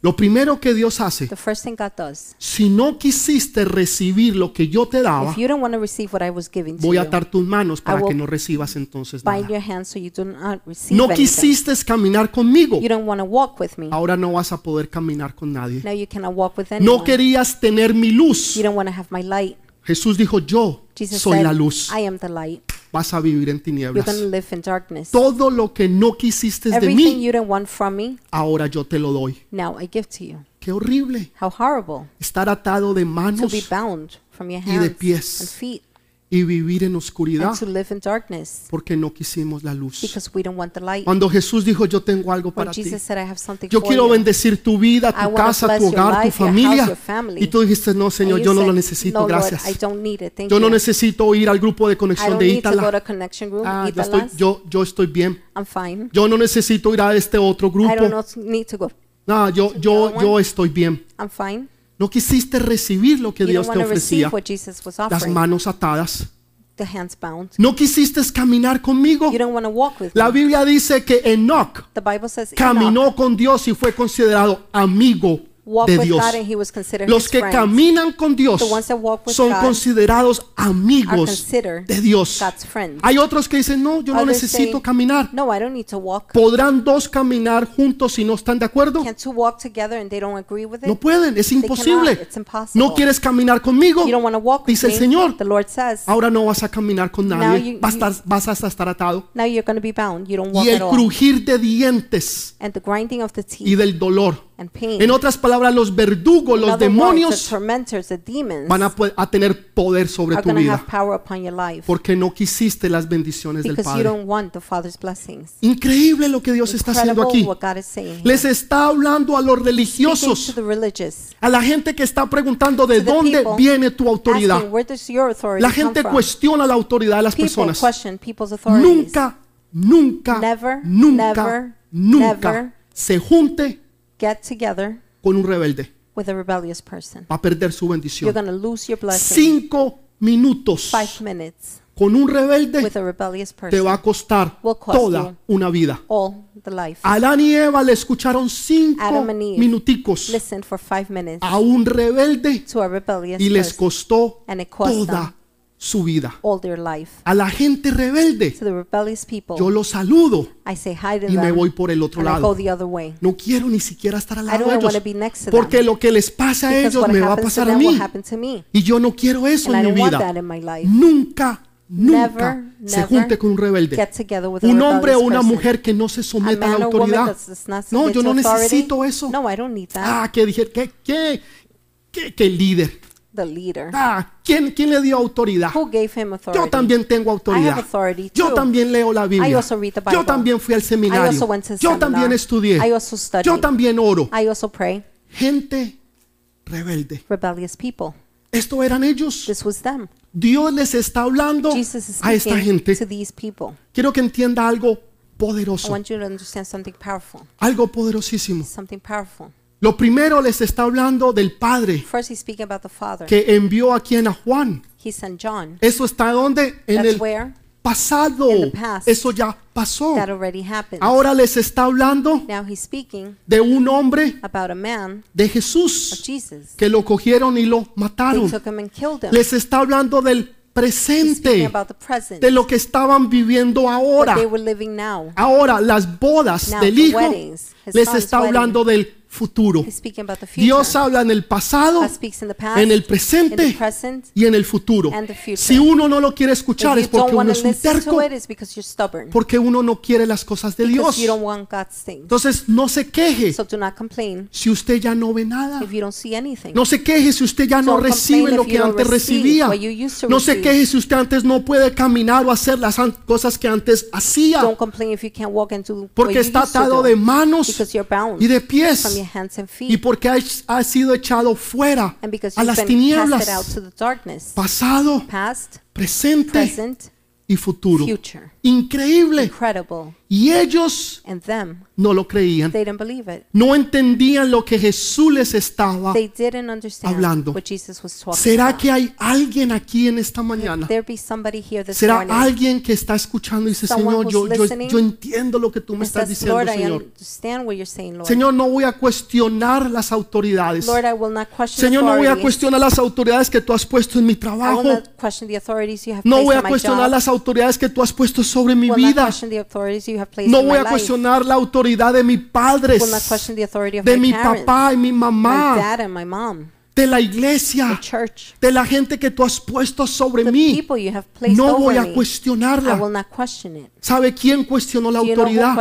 Lo primero que Dios hace, The first thing God does, si no quisiste recibir lo que yo te daba, if you don't want to receive what I was giving to voy a you, atar tus manos para will que no recibas entonces bind nada. your hands so you do not receive No anything. quisiste caminar conmigo, You don't want to walk with me. ahora no vas a poder caminar con nadie. Now you cannot walk with No querías tener mi luz. You don't want to have my light. Jesús dijo, yo Jesus soy said, la luz. I am the light. Vas a vivir en tinieblas. going to live in darkness. Todo lo que no quisiste de Everything mí, you want from me, ahora yo te lo doy. now I give to you. Qué horrible How horrible estar atado de to be manos bound from your y de hands pies. and feet y vivir en oscuridad and to live in darkness porque no quisimos la luz. because we don't want the light. Cuando Jesús dijo, yo tengo algo When para ti. Jesus said, I have something Yo for quiero you. bendecir tu vida, I tu wanna casa, bless tu your hogar, tu life, your house, familia. your family. Y tú dijiste, no, Señor, yo no lo necesito, no, Lord, gracias. I don't need it. Thank Yo no you. necesito ir al grupo de I conexión don't de need to go Ítala. to connection room. Ah, yo, estoy, Italas. yo, yo estoy bien. I'm fine. Yo no necesito ir a este otro I don't grupo. know- need to go. No, yo, yo, yo estoy bien. I'm fine. No quisiste recibir lo que Dios te ofrecía. Las manos atadas. No quisiste caminar conmigo. La. Biblia dice que Enoch caminó con Dios y fue considerado amigo de Dios. Los que caminan con Dios son considerados amigos de Dios. Hay otros que dicen, no, yo no necesito caminar. ¿Podrán dos caminar juntos si no están de acuerdo? No pueden, es imposible. ¿No quieres caminar conmigo? Dice el. Señor. Ahora no vas a caminar con nadie. Vas a estar, vas a estar atado. Y el crujir de dientes y del dolor. And pain. En otras palabras, los verdugos, In los other words, the demonios tormentors, the demons, van a, tener poder sobre are tu going to have vida power upon your life porque no quisiste las bendiciones del because you Padre. don't want the Father's blessings. Increíble lo que Dios está haciendo Incredible aquí. what God is saying. Les está hablando a los Speaking to religiosos, the religious, a la gente que está preguntando de To the dónde people, viene tu asking, autoridad. where does your authority La come gente from? cuestiona la autoridad de las People personas. question people's authorities. Nunca, nunca, Never, nunca, never, nunca never. se junte Get together con un rebelde. with a rebellious person. Va a perder su You're bendición. going to lose your blessing. Cinco minutos Five minutes con un rebelde with a rebellious te va person. a costar Will cost toda you. una vida. All the life. Adán y Eva le escucharon cinco Adam and Eve minuticos Listen for five minutes a un rebelde to a rebellious y les person. costó And it cost toda them su vida. all their life. A la gente rebelde To the rebellious people, yo los saludo I say hi to y me them voy por el otro and I go lado. the other way. No quiero ni siquiera estar al I lado de ellos be next to porque lo que les pasa a ellos me va a pasar a mí me. y yo no quiero eso And I en mi want that vida. Nunca, nunca Never, se junte con un rebelde. Get together with a Un hombre o una mujer que no se someta a la autoridad. No, yo no authority. necesito eso. No, I don't need that. Ah, que dije, ¿qué, qué, qué, qué líder? The leader. Ah, ¿quién, ¿quién le dio autoridad? Who gave him authority? Yo también tengo I autoridad. have authority Yo también leo la I Biblia. also read the Bible. Yo también fui al I seminario. also went to Yo seminar. también estudié. I also studied. Yo también oro. I also pray. Gente rebelde. Rebellious people. Esto eran ellos. This was them. Dios les está hablando Jesus is a esta gente. to these people. Quiero que entienda algo I poderoso. want you to understand something powerful. Algo poderosísimo. Something powerful. Lo primero les está hablando del Padre First, he's speaking about the Father. que envió a quien a Juan. He sent John. Eso está donde? En That's el where pasado. In the past. Eso ya pasó. that already happened. Ahora les está hablando Now he's speaking de un hombre about a man de of Jesús Jesus. que lo cogieron y lo They mataron. took him and killed him. Les está hablando del He's speaking presente, about the present. de lo que estaban viviendo What ahora. they were living now. Ahora, las bodas Now, del the Hijo weddings, his les son's está hablando del futuro. He's speaking about the future. Dios habla en el pasado, en el presente present. y en el futuro. Si uno no lo quiere escuchar es porque uno es un terco, porque uno no quiere las cosas de Dios. Entonces, no se queje si usted ya no ve nada. No se queje si usted ya no recibe lo que antes recibía. No se queje si usted antes no puede caminar o hacer las cosas que antes hacía. Porque está atado do. de manos y de pies. Y porque ha, ha sido echado fuera a las tinieblas. darkness. Pasado, Past, presente present, y futuro. future. Increíble. Incredible. Y ellos them, no lo creían. they didn't believe it. No entendían lo que Jesús les estaba. They didn't understand hablando. ¿Será about. que hay alguien aquí en esta mañana? ¿Será morning alguien que está escuchando y dice, Señor, yo, yo, yo entiendo lo que tú me estás diciendo, Lord, Señor? saying. Señor, no voy a cuestionar las autoridades. Lord, Señor, no voy a cuestionar las autoridades que tú has puesto en mi trabajo. No voy a cuestionar las autoridades que tú has puesto sobre mi vida. No voy a cuestionar la autoridad de mis padres, de mi papá y mi mamá, de la iglesia, de la gente que tú has puesto sobre mí. No voy a cuestionarla. ¿Sabe quién cuestionó la autoridad?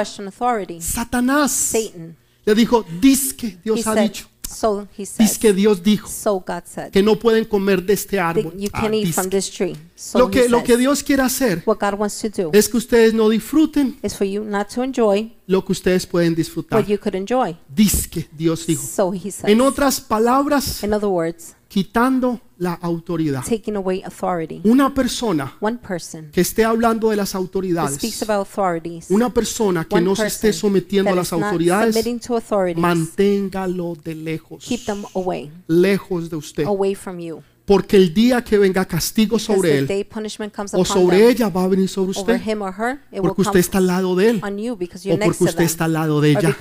Satanás. Satan. Le dijo, dice que Dios ha dicho, so he dice says, que Dios dijo so God said, que no pueden comer de este árbol. you Ah, can eat dizque. from this tree. So Lo he que, lo says, que Dios quiere hacer what God wants to do es que ustedes no disfruten is for you not to enjoy lo que ustedes pueden disfrutar. what you could enjoy. Dice que Dios dijo. So he says, En otras palabras, in other words, quitando la autoridad. taking away authority. Una persona One person que esté hablando de las that speaks autoridades, about authorities, una persona que one no se person esté sometiendo a that las is not autoridades, submitting to authorities, manténgalo de lejos, keep them away, lejos de usted. away from you. Porque el día que venga castigo sobre él day punishment comes o sobre ella va a venir sobre usted. Porque usted está al lado de él o porque usted está al lado de ella.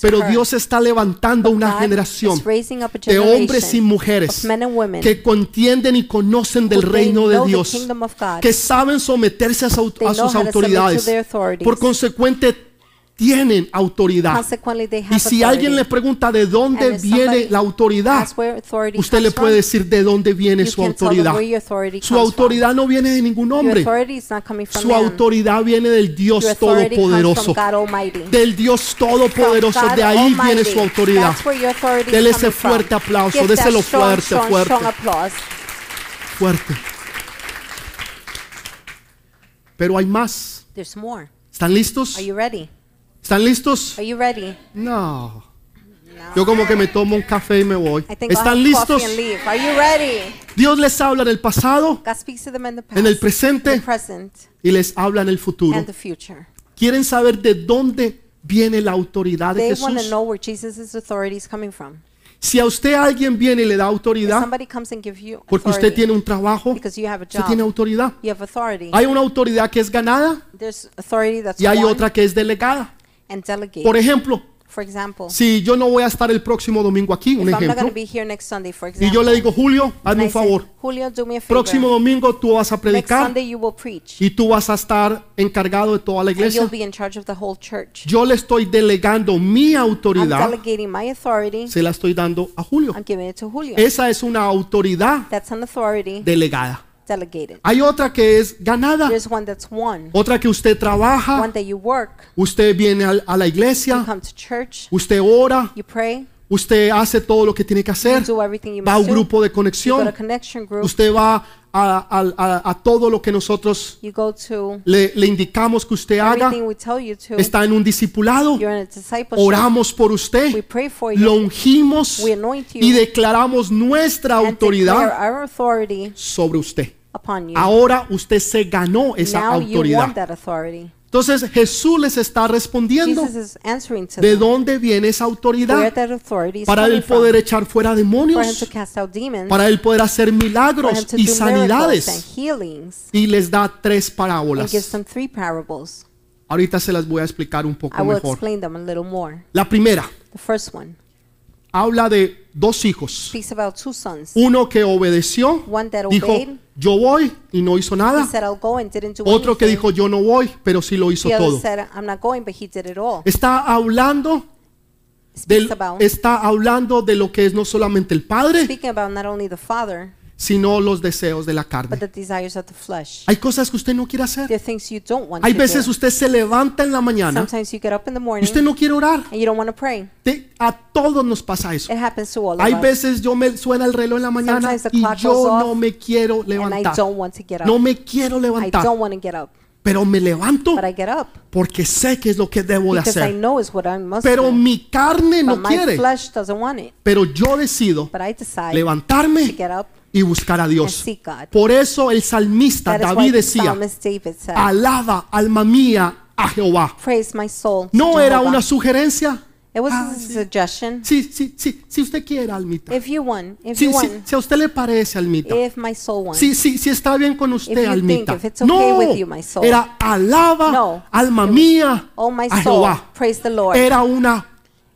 Pero. Dios está levantando una generación de hombres y mujeres que contienden y conocen del reino de Dios, que saben someterse a, sus autoridades. Por consecuente, tienen autoridad. Consequently, they have Y si authority. alguien le pregunta de dónde viene la autoridad, asks where authority usted le comes puede from, decir de dónde viene su autoridad. Su autoridad no viene de ningún hombre. Su autoridad viene del Dios Todopoderoso. Del Dios Todopoderoso. De ahí viene su autoridad. Dele ese fuerte aplauso, déselo fuerte, fuerte. Fuerte. Pero hay más. There's more. ¿Están listos? Are you ready? ¿Están listos? Are you ready? No. Yo como que me tomo un café y me voy. ¿Están listos? Dios les habla en el pasado God speaks to them in the past, En el presente. y les habla en el futuro. ¿Quieren saber de dónde viene la autoridad de They want to Jesús? know where Jesus' authority is coming from. Si a usted alguien viene y le da autoridad porque usted tiene un trabajo, because you have a usted tiene job, autoridad. Hay una autoridad que es ganada y hay otra que es delegada. And delegated. Por ejemplo, For example, si yo no voy a estar el próximo domingo aquí, un if I'm not going ejemplo, to be here next Sunday, for y example, yo le digo, Julio, and hazme I un say, favor, Julio, do me a favor. próximo domingo tú vas a Next predicar Sunday you will preach, y tú vas a estar encargado de toda la and you'll iglesia. be in charge of the whole church. Yo le estoy delegando mi I'm autoridad, delegating my authority. se la estoy dando a Julio. I'm giving it to Julio. Esa es una autoridad That's an authority delegada. Delegated. Hay otra que es ganada, There's one that's won, otra que usted one trabaja, that you work, usted viene al- a, la you iglesia, come to church, usted ora, you pray, usted hace todo lo que tiene que you hacer, do everything you va a un grupo de You go to conexión, connection group. usted va a, a- a- a todo lo que nosotros You go to le, le indicamos que usted haga, we you to. está en un discipulado, a oramos por We usted, pray for lo you ungimos We anoint you. y declaramos nuestra and autoridad sobre usted. Upon you. Ahora usted se ganó esa Now you autoridad. want that authority. Entonces Jesús les está respondiendo Jesus is answering to de them dónde viene esa where autoridad that authority is para coming él poder from. echar fuera For him demonios, to cast out demons, para él poder hacer for him milagros to y do miracles and sanidades. healings, Y les da tres and gives parábolas. them three parables. Ahorita se las voy a explicar un I poco will mejor. explain them a little more. La primera The first one habla de dos hijos. speaks about two sons. Uno que obedeció, One that dijo, obeyed, yo voy y no hizo he nada. said, I'll go and didn't do Otro que dijo, yo no voy, pero sí lo hizo todo. Está hablando del- about, está hablando de lo que es no solamente el Padre, sino los deseos de la carne. Hay cosas que usted no quiere hacer. Hay veces usted se levanta en la mañana y usted no quiere orar. Te- a todos nos pasa eso. Hay veces yo me suena el reloj en la mañana y yo no me quiero levantar. No me quiero levantar, pero me levanto porque sé que es lo que debo de because I hacer. know it's what I must Pero do. mi carne But no quiere. Pero yo decido levantarme y buscar a Dios. Por eso el salmista David decía, alaba alma mía a Jehová. No era Jehovah." una sugerencia. It was Ah, a sí. suggestion. Sí, sí, sí, si usted quiere, almita. If you want, if Sí, you sí, want, si a usted le parece, almita. if my soul wants. Sí, sí, sí está bien con usted, If almita. think, if it's okay No, with you, my soul. era alaba No. alma mía Oh my a soul, Jehová. praise the Lord. Era una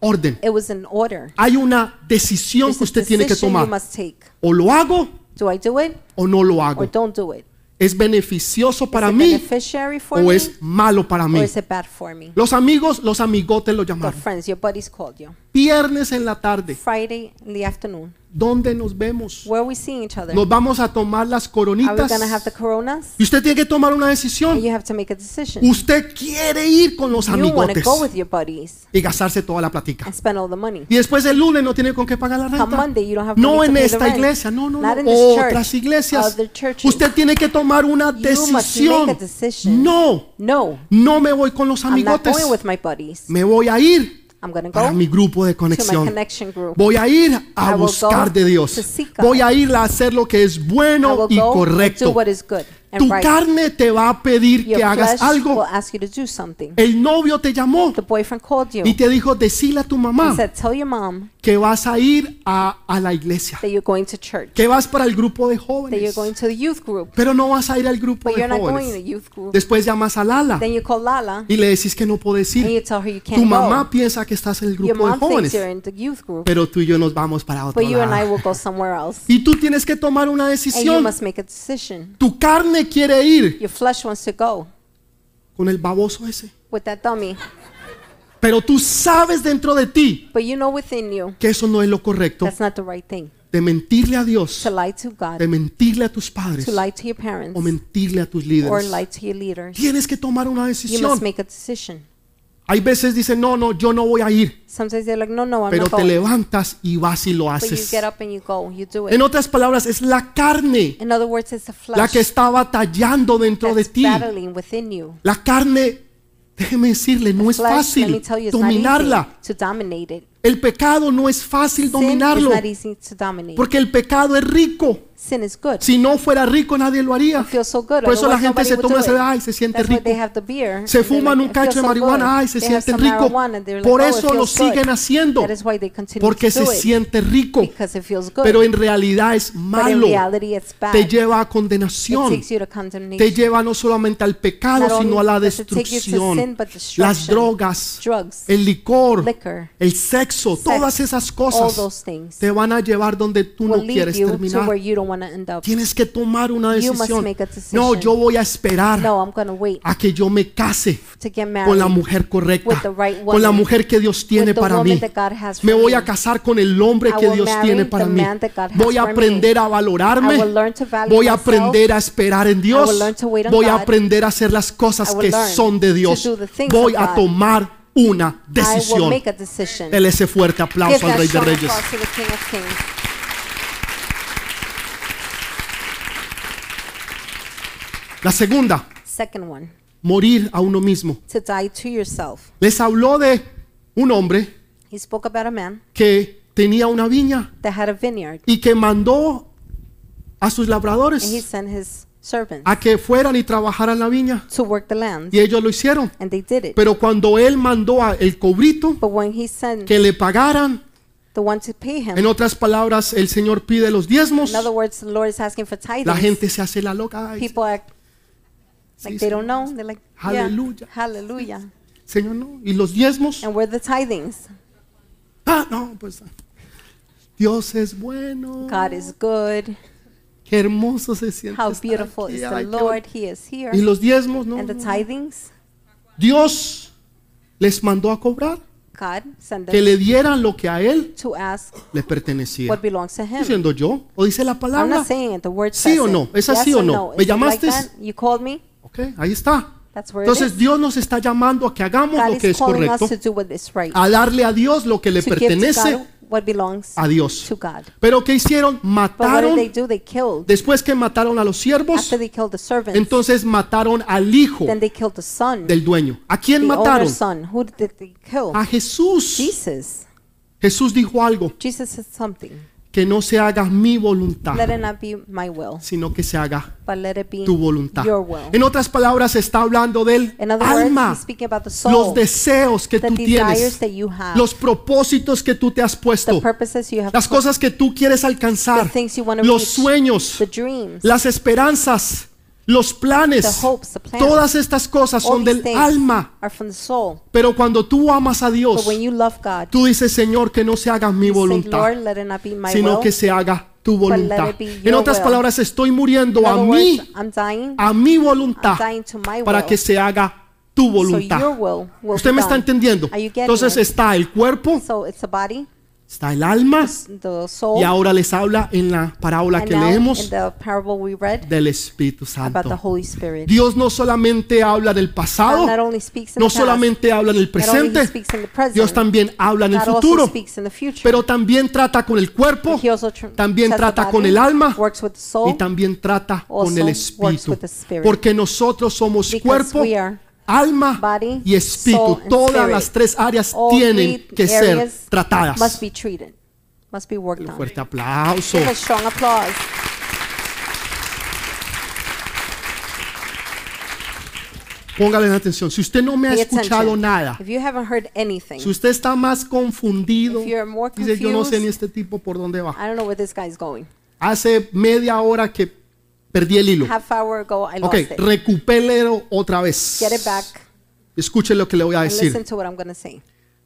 orden. It was an order. Hay una decisión There's que a usted tiene que decision you tomar. must take. O lo hago Do I do it o no lo or hago. don't do it? ¿Es beneficioso para is it mí beneficiary for o me es malo para or mí? is it bad for me? Los amigos, los amigotes lo Your llamaron. friends, your buddies called you. Viernes en la tarde. Friday in the afternoon. ¿Dónde nos vemos? Where are we seeing each other? Nos vamos a tomar las Are we coronitas. have the coronas? Y usted tiene que tomar una decisión. you have to make a decision. Usted quiere ir con los You want to amigotes go with your buddies y gastarse toda la platica. and spend all the money. Y después el lunes no tiene con qué pagar la renta. Monday, you don't have No money to en pay the esta rent. iglesia, no, no, Not no. in this Otras iglesias. other churches. Usted tiene que tomar una You must make decisión. a decision. No, No, no me voy con los I'm not amigotes. going with my buddies. Me voy a ir I'm going to para go mi grupo de to my conexión. connection group. Voy a ir a I buscar go de Dios. Voy a ir a hacer lo que es bueno y go correcto. Tu right. carne te va a pedir Your que hagas algo. El novio te llamó y te dijo, decile a tu mamá said, mom que vas a ir a, a la iglesia, that you're going to church, que vas para el grupo de that you're jóvenes, going to the youth group, pero no vas a ir al grupo but de you're not going to jóvenes. youth group. Después llamas a Lala Then you call Lala y le decís que no puedes and you ir. tell her you Tu can't mamá piensa que estás en el Your grupo de mom thinks jóvenes, you're in the youth group, pero tú y yo nos vamos para otro but you and I lado. will go somewhere else. Y tú tienes que tomar una And you decisión. must make a decision. Tu carne quiere ir Your flesh wants to go con el baboso ese, with that dummy, pero tú sabes dentro de ti but you know within you que eso no es lo correcto that's not the right thing. de mentirle a Dios, To lie to God, de mentirle a tus padres to lie to your parents, o mentirle a tus or líderes. lie to your leaders. Tienes que tomar una You decisión. must make a decision. Hay veces dicen, no, no, yo no voy a ir, Sometimes they're like, no, no, I'm pero not te going. levantas y vas y lo But you haces. get up and you go, you do En it. otras palabras, es la carne In other words, it's the la flesh que está batallando dentro de that's ti. battling within you. La carne, déjeme decirle, no es fácil dominarla. El pecado no es fácil dominarlo, porque el pecado es rico. Sin is good. Si no fuera rico, nadie lo haría. So good. Por eso la gente se toma ese, ay, se siente rico. beer. Se fuman un "It cacho de so marihuana, good." ay, se sienten rico. like, Por "Oh, eso lo feels good." siguen haciendo, That is why they continue porque se siente rico. Because it feels good. Pero en realidad es but in malo. reality, it's bad. Te lleva a condenación. Te lleva no solamente al pecado, sino a la destrucción. Las drogas, Drugs, el licor, liquor, el sexo, todas esas all cosas those things te van a llevar donde tú no quieres terminar. Where you don't want to end up. Tienes que tomar una You must decisión. make a decision. No, yo voy a esperar No, I'm going to wait a que yo me case to get con la mujer with correcta, the right con la woman, mujer que Dios tiene with the para woman mí. that God has Me for voy me. a casar con el hombre I que will Dios marry tiene the para mí. man that God has Voy a for me. aprender a I valorarme. will learn to value Voy a myself. aprender a esperar en Dios. will learn to wait on Voy a God. aprender a hacer las cosas will que learn son de to Dios. do the things Voy of a God. tomar una I will decisión. make a decision. Dele ese fuerte Give aplauso al that Rey de strong Reyes. applause to the King of Kings. La segunda, Second one, morir a uno mismo. to die to yourself. Les habló de un hombre He spoke about a man que tenía una viña that had a vineyard, y que mandó a sus labradores and he sent his servants a que fueran y trabajaran la viña. to work the land, Y ellos lo hicieron. and they did it. Pero cuando él mandó a el cobrito But when he sent que le pagaran, the one to pay him, en otras palabras, el Señor pide los diezmos, in other words, the Lord is asking for la gente se hace la loca. Ay, People act like they don't know. They're like, yeah, Hallelujah. hallelujah. Señor, no. ¿Y los diezmos? And where the tithings? Ah, no, pues Dios es bueno. God is good. Qué hermoso se siente. How estar beautiful aquí. is Ay, the qué Lord. He is here. Y los diezmos, no. And the no. tithings, Dios les mandó a cobrar God que us le dieran lo que a él to ask le pertenecía. what belongs to Him. diciendo yo? ¿O dice la I'm palabra? not saying it. The word ¿Sí says o no? ¿Es así Yes o no? no? ¿Me like llamaste? that? You called me. Ahí está. Entonces. Dios nos está llamando a que hagamos God lo que es correcto, right. a darle a Dios lo que le To pertenece a Dios. Pero ¿qué hicieron? Mataron, they? They después que mataron a los siervos, servants, entonces mataron al hijo son, del dueño. ¿A quién mataron? son. A Jesús. Jesus. Jesús dijo algo, Jesus said something. Que no se haga mi voluntad, Let it not be my will, sino que se haga but let it be tu voluntad. your will. En otras palabras, está hablando del In other alma, words, he's about the soul, los deseos que the tú tienes, that you have, los propósitos que tú te has puesto, purposes you have, las put, cosas que tú quieres alcanzar, things you want to los reach, sueños, the dreams, las esperanzas, los the planes. hopes, the plans. Todas estas cosas son del alma. Pero cuando tú amas a Dios, tú dices, Señor, que no se haga mi voluntad, sino que se haga tu voluntad. En otras palabras, estoy muriendo a mí, words, I'm dying, a mi voluntad, para que se haga tu voluntad. ¿Usted me está entendiendo? Entonces está el cuerpo, Está el alma, soul, y ahora les habla en la parábola que leemos read del Espíritu Santo. Dios no solamente habla del pasado, no past, solamente habla en el not only he presente, present, Dios también habla en el futuro, pero también trata con el cuerpo también trata con el alma soul, y también trata con el Espíritu. Porque nosotros somos cuerpo, alma body, y espíritu. soul, Todas las tres áreas all tienen que ser areas must tratadas. be treated, must be worked Un on. fuerte aplauso. Give a strong applause. Póngale atención. Si usted no me ha escuchado nada, If you haven't heard anything, si usted está más confundido, more dice yo no sé confused, ni este tipo por dónde va. I don't know where this guy's going. Hace media hora que perdí el hilo. Half hour ago, I Ok, it. recupérelo otra vez. Get it back Escuche lo que le voy a and decir. listen to what I'm going to say.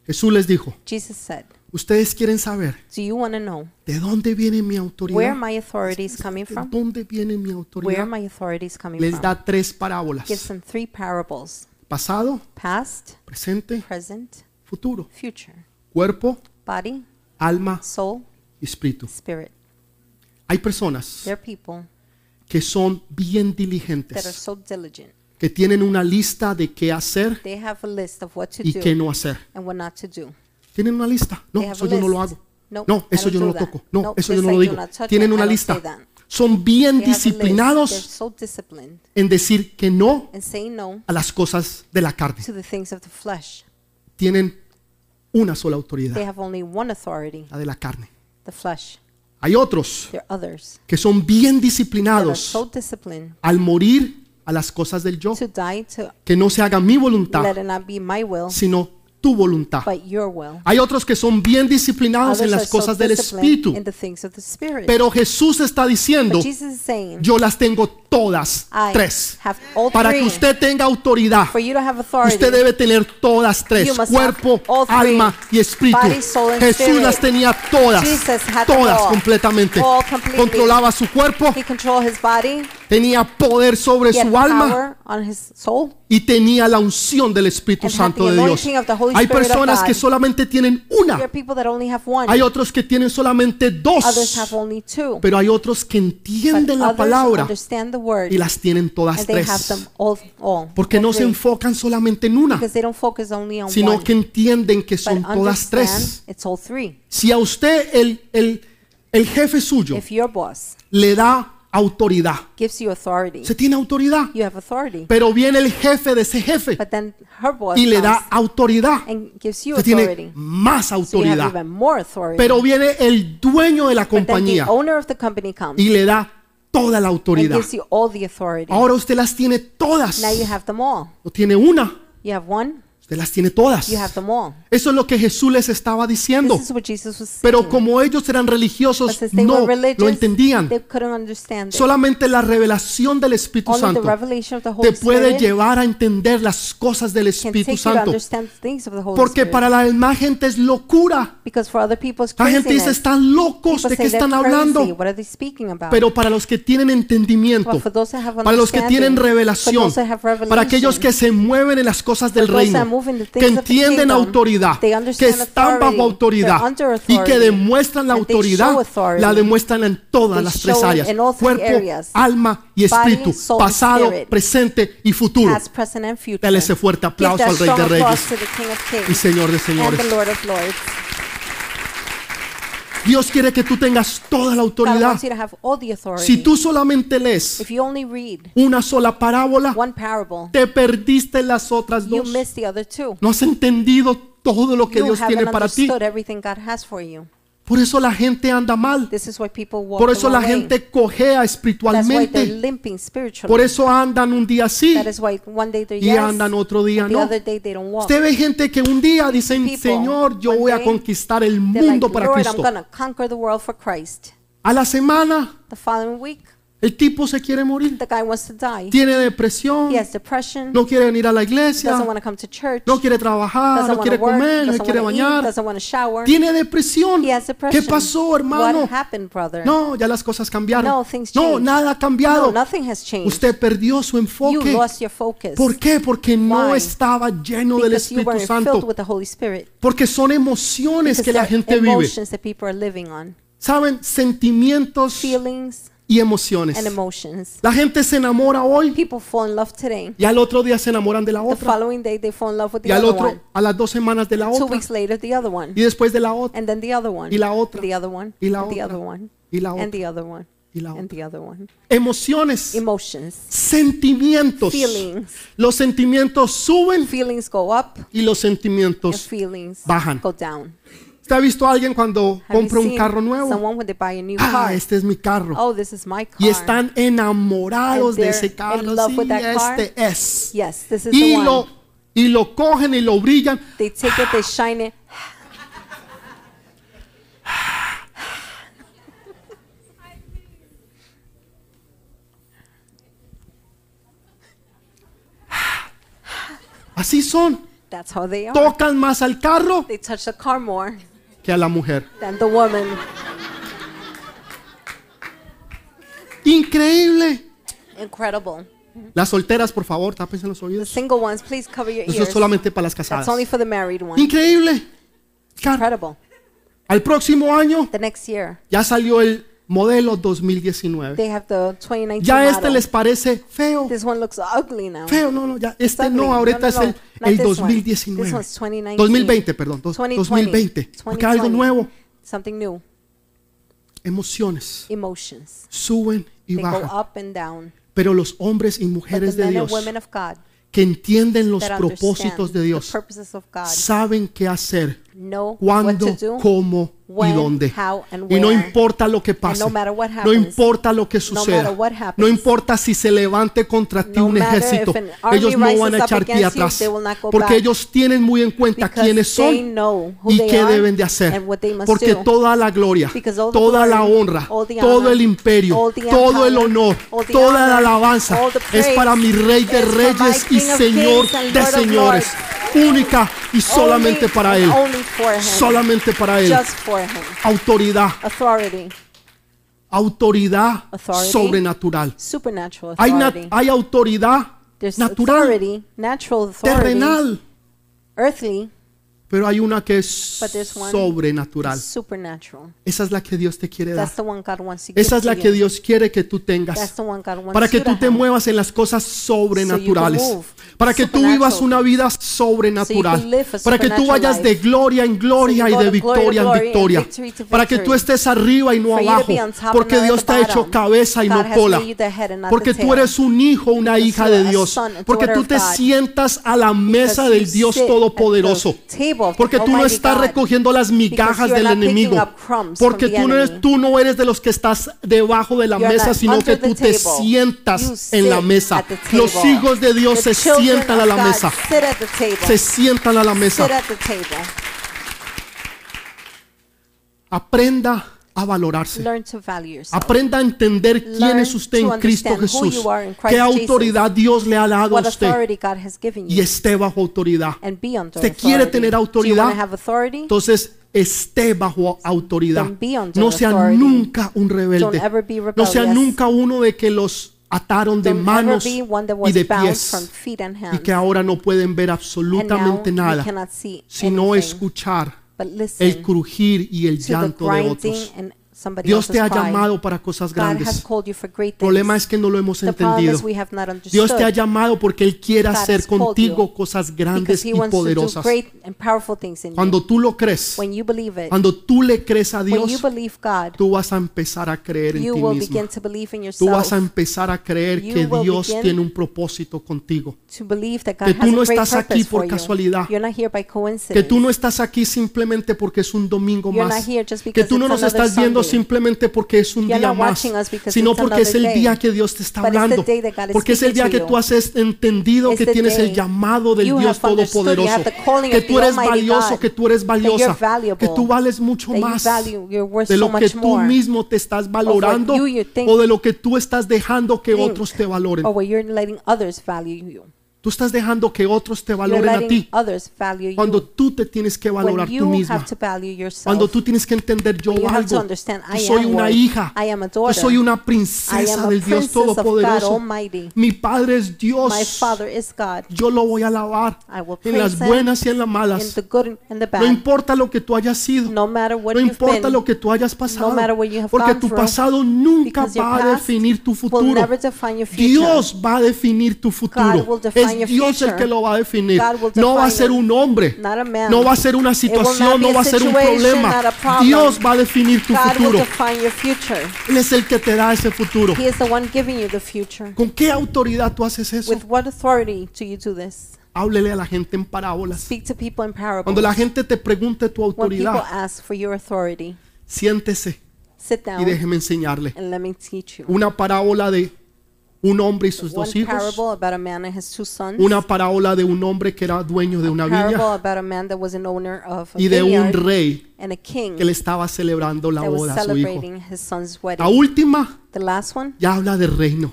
Jesús les dijo, Jesus said, ustedes quieren saber Do you want to know de dónde viene mi where autoridad. my authority is coming ¿De from? dónde viene mi Where autoridad? my authority is coming Les from? da tres parábolas. Them three parables Pasado, past, presente, present, futuro. future. Cuerpo, Body, alma soul, y espíritu. spirit. Hay personas There are people que son bien that are diligentes, so diligent. que tienen una lista de qué hacer They have a list of what to y qué do no hacer. and what not to do. Tienen una lista. No, They have eso a yo no lo list. hago. Nope, No, I eso don't yo no do lo that. toco. No, Nope, eso yo no lo do digo. not touch Tienen it, I una don't lista. that. Son bien They have a list. They're disciplinados so disciplined en decir que no and say no a las cosas de la carne. to the things of the flesh. Tienen una sola They autoridad, have only one authority, la de la carne. the flesh. Hay otros que son bien disciplinados al morir a las cosas del yo, que no se haga mi voluntad, sino tu voluntad. Hay otros que son bien disciplinados en las cosas del Espíritu. Pero Jesús está diciendo, yo las tengo todas tres. Para que usted tenga autoridad, For you to have authority, usted debe tener todas tres, cuerpo, alma y espíritu. Jesús las tenía todas, todas completamente. Controlaba su cuerpo, tenía poder sobre he had su alma power on his soul, y tenía la unción del Espíritu And had Santo the de Dios. anointing of the Holy Hay Spirit of personas God. que solamente tienen there una, are people that only have one, hay otros que tienen solamente others dos, have only two, pero hay otros que but entienden la others palabra understand the word, y las tienen todas and they have tres. them all, all Porque all no se three. enfocan solamente en una, because they don't focus only on sino one, que entienden que but son todas tres. understand it's all three. Si a usted el, el, el jefe suyo If your boss le da autoridad, gives you authority, se tiene autoridad, you have authority, pero viene el jefe de ese jefe but then her boss y le da autoridad, and gives you se tiene más so you have autoridad. even more authority. Pero viene el dueño de la but then the compañía owner of the company comes y le da toda la and autoridad. gives you all the authority. Ahora usted las tiene todas. Now you have them all. No tiene una, You have one, usted las tiene todas. you have them all. Eso es lo que Jesús les estaba diciendo. This is what Jesus was Pero como ellos eran religiosos, no lo entendían. they couldn't understand it. Solamente la revelación del Espíritu Only Santo te puede Spirit llevar a entender las cosas del Espíritu Santo. Porque Spirit. para la demás gente es locura. For other La gente dice, están locos, ¿de qué están hablando? Pero para los que tienen entendimiento, para los que tienen revelación, para aquellos que se mueven en las cosas del reino, que entienden autoridad, que están bajo autoridad y que demuestran la autoridad, la demuestran en todas las tres áreas, cuerpo, alma y espíritu, pasado, presente y futuro. Dale ese fuerte aplauso al Rey de Reyes y Señor de señores. the Lord of Lords. Dios quiere que tú tengas toda la autoridad. Si tú solamente lees if you only read una sola parábola, te perdiste las otras dos. No has entendido todo lo que Dios tiene para ti. Por eso la gente anda mal. Por eso la gente cojea espiritualmente. Por eso andan un día they're y andan otro día no. Usted ve gente que un día dicen, Señor, yo voy a conquistar el mundo para Cristo. A la semana, el tipo se quiere morir. the guy wants to die. Tiene depresión, He has depression. no quiere venir a la iglesia, doesn't want to come to church. no quiere trabajar, doesn't no quiere work. comer, no quiere eat. bañar. Doesn't want to shower. Tiene depresión. He has ¿Qué depression. pasó, hermano? What happened, brother? No, ya las cosas cambiaron. No, things No, changed. nada ha No, cambiado. nothing has changed. Usted perdió su you enfoque. lost your focus. ¿Por qué? Porque no Why? estaba lleno del because you Espíritu Santo. filled with the Holy Spirit. Porque son emociones Because que la gente vive. that people are living on. ¿Saben? Sentimientos Feelings y emociones. and emotions. La gente se enamora hoy People fall in love today. y al otro día se enamoran de la The otra. following day they fall in love with Y the al other otro, one. a las dos semanas de la Two otra. weeks later, the other one. Y después de la otra. And then the other one. Y la otra. The other one. Y la and the otra. other one. Y la And otra. the other one. Y la And otra. the other one. Emociones. Emotions. Sentimientos. Feelings. Los sentimientos suben Feelings go up y los and sentimientos feelings bajan. go down. ¿Usted ha visto a alguien cuando Have compra un carro nuevo? Ah, este es mi carro. Oh, this is my car. Y están enamorados de ese carro. Sí, este es. Yes, this is Y the one. lo, y lo cogen y lo brillan. They take it, they shine it. Así son. That's how they are. Tocan más al carro They touch the car more que a la mujer. than the woman. Increíble. Incredible. Las solteras, por favor, tápense los The oídos. single ones, please cover your Eso es ears. solamente para las That's casadas. only for the married ones. Increíble. Car- Incredible. Al próximo año The next year, ya salió el modelo 2019. they have the 2019 Ya este model. les parece feo. This one looks ugly now. Feo, no, no, ya. Este no, ahorita no, es el, not el this one. This 2019. one's 2019. 2020, perdón. dos- 2020. 2020. Porque algo 2020. nuevo. Something new. Emociones Emotions. suben y They go bajan. up and down. Pero los hombres y But mujeres de Dios women of God que entienden los propósitos de Dios purposes of God saben qué hacer, know what cuándo, to do, cómo y dónde. how, and Y no importa lo que pase, no importa lo que suceda, happens, no importa si se levante contra ti un ejército, ellos no van a up echar pie against you, atrás, porque ellos tienen muy en cuenta quiénes son y qué deben de hacer, porque toda la gloria, toda la honra, todo el imperio, todo el honor, toda la alabanza es para mi Rey de Reyes y Señor de señores, única y solamente para Él, for him. solamente para Él. Just for him. Autoridad, Authority. autoridad Authority. sobrenatural. Supernatural Hay, na- authority. hay autoridad There's natural, authority, natural authority, terrenal, earthly, pero hay una que es sobrenatural. Esa es la que Dios te quiere dar. Esa es la que Dios quiere que tú tengas. Para que tú te muevas en las cosas sobrenaturales. para que tú vivas una vida sobrenatural, para que tú vayas de gloria en gloria y de victoria en victoria, para que tú estés arriba y no abajo, porque Dios te ha hecho cabeza y no cola, porque tú eres un hijo, una hija de Dios, porque tú te sientas a la mesa del Dios Todopoderoso, porque tú no estás recogiendo las migajas del enemigo, porque tú no eres, tú no eres de los que estás debajo de la mesa, sino que tú te sientas en la mesa. Los hijos de Dios se sientan a la mesa. Se sientan a la mesa. Aprenda a valorarse. Aprenda a entender quién es usted en Cristo Jesús. Qué autoridad Dios le ha dado a usted. Y esté bajo autoridad. ¿Usted quiere tener autoridad? Entonces esté bajo autoridad. No sea nunca un rebelde. No sea nunca uno de que los ataron de manos y de pies y que ahora no pueden ver absolutamente nada, sino escuchar el crujir y el llanto de otros. Dios te ha llamado para cosas grandes. El problema es que no lo hemos entendido. Dios te ha llamado porque Él quiere hacer contigo cosas grandes y poderosas. Cuando tú lo crees, cuando tú le crees a Dios, tú vas a empezar a creer en ti mismo. Tú vas a empezar a creer que Dios tiene un propósito contigo. Que tú no estás aquí por casualidad. Que tú no estás aquí simplemente porque es un domingo más. Que tú no nos estás viendo simplemente porque es un día más, sino porque es el día que Dios te está hablando, porque es el día que tú has entendido que tienes el llamado del Dios Todopoderoso, que tú eres valioso, que tú eres valiosa, que tú vales mucho más de lo que tú mismo te estás valorando o de lo que tú estás dejando que otros te valoren. Tú estás dejando que otros te valoren a ti. Cuando tú te tienes que valorar tú misma. Cuando tú tienes que entender yo valgo. Yo soy una hija. Yo soy una princesa del Dios Todopoderoso. Mi Padre es Dios. Yo lo voy a alabar en las buenas y en las malas. No importa lo que tú hayas sido. No importa lo que tú hayas pasado. Porque tu pasado nunca va a definir tu futuro. Dios va a definir tu futuro. Dios el que lo va a definir. No va a ser un hombre. No va a ser una situación, no va a ser un problema. Dios va a definir tu futuro. Él es el que te da ese futuro. ¿Con qué autoridad tú haces eso? Háblele a la gente en parábolas. Cuando la gente te pregunte tu autoridad, siéntese y déjeme enseñarle. Una parábola de un hombre y sus dos hijos. Una parábola de un hombre que era dueño de una viña y de un rey que le estaba celebrando la boda a su hijo. La última ya habla de reino.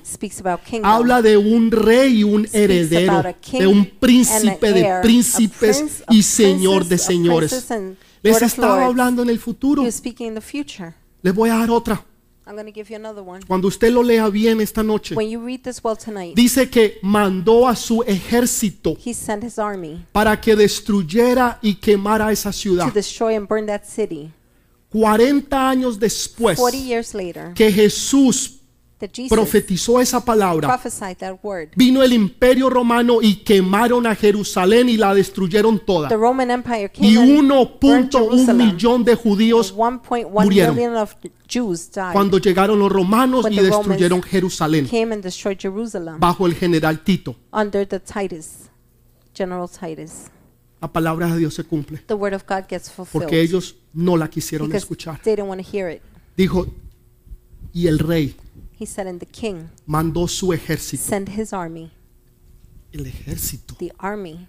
Habla de un rey y un heredero, de un príncipe de príncipes y señor de señores. Les estaba hablando en el futuro. Les voy a dar otra. Cuando usted lo lea bien esta noche, dice que mandó a su ejército para que destruyera y quemara esa ciudad. 40 años después que Jesús profetizó esa palabra, vino el imperio romano y quemaron a Jerusalén y la destruyeron toda. Y 1.1 millón de judíos murieron cuando llegaron los romanos y destruyeron Jerusalén bajo el general Tito. La palabra de Dios se cumple porque ellos no la quisieron escuchar. Dijo, y el rey He said, and the king mandó su ejército. sent his army, El ejército. the army.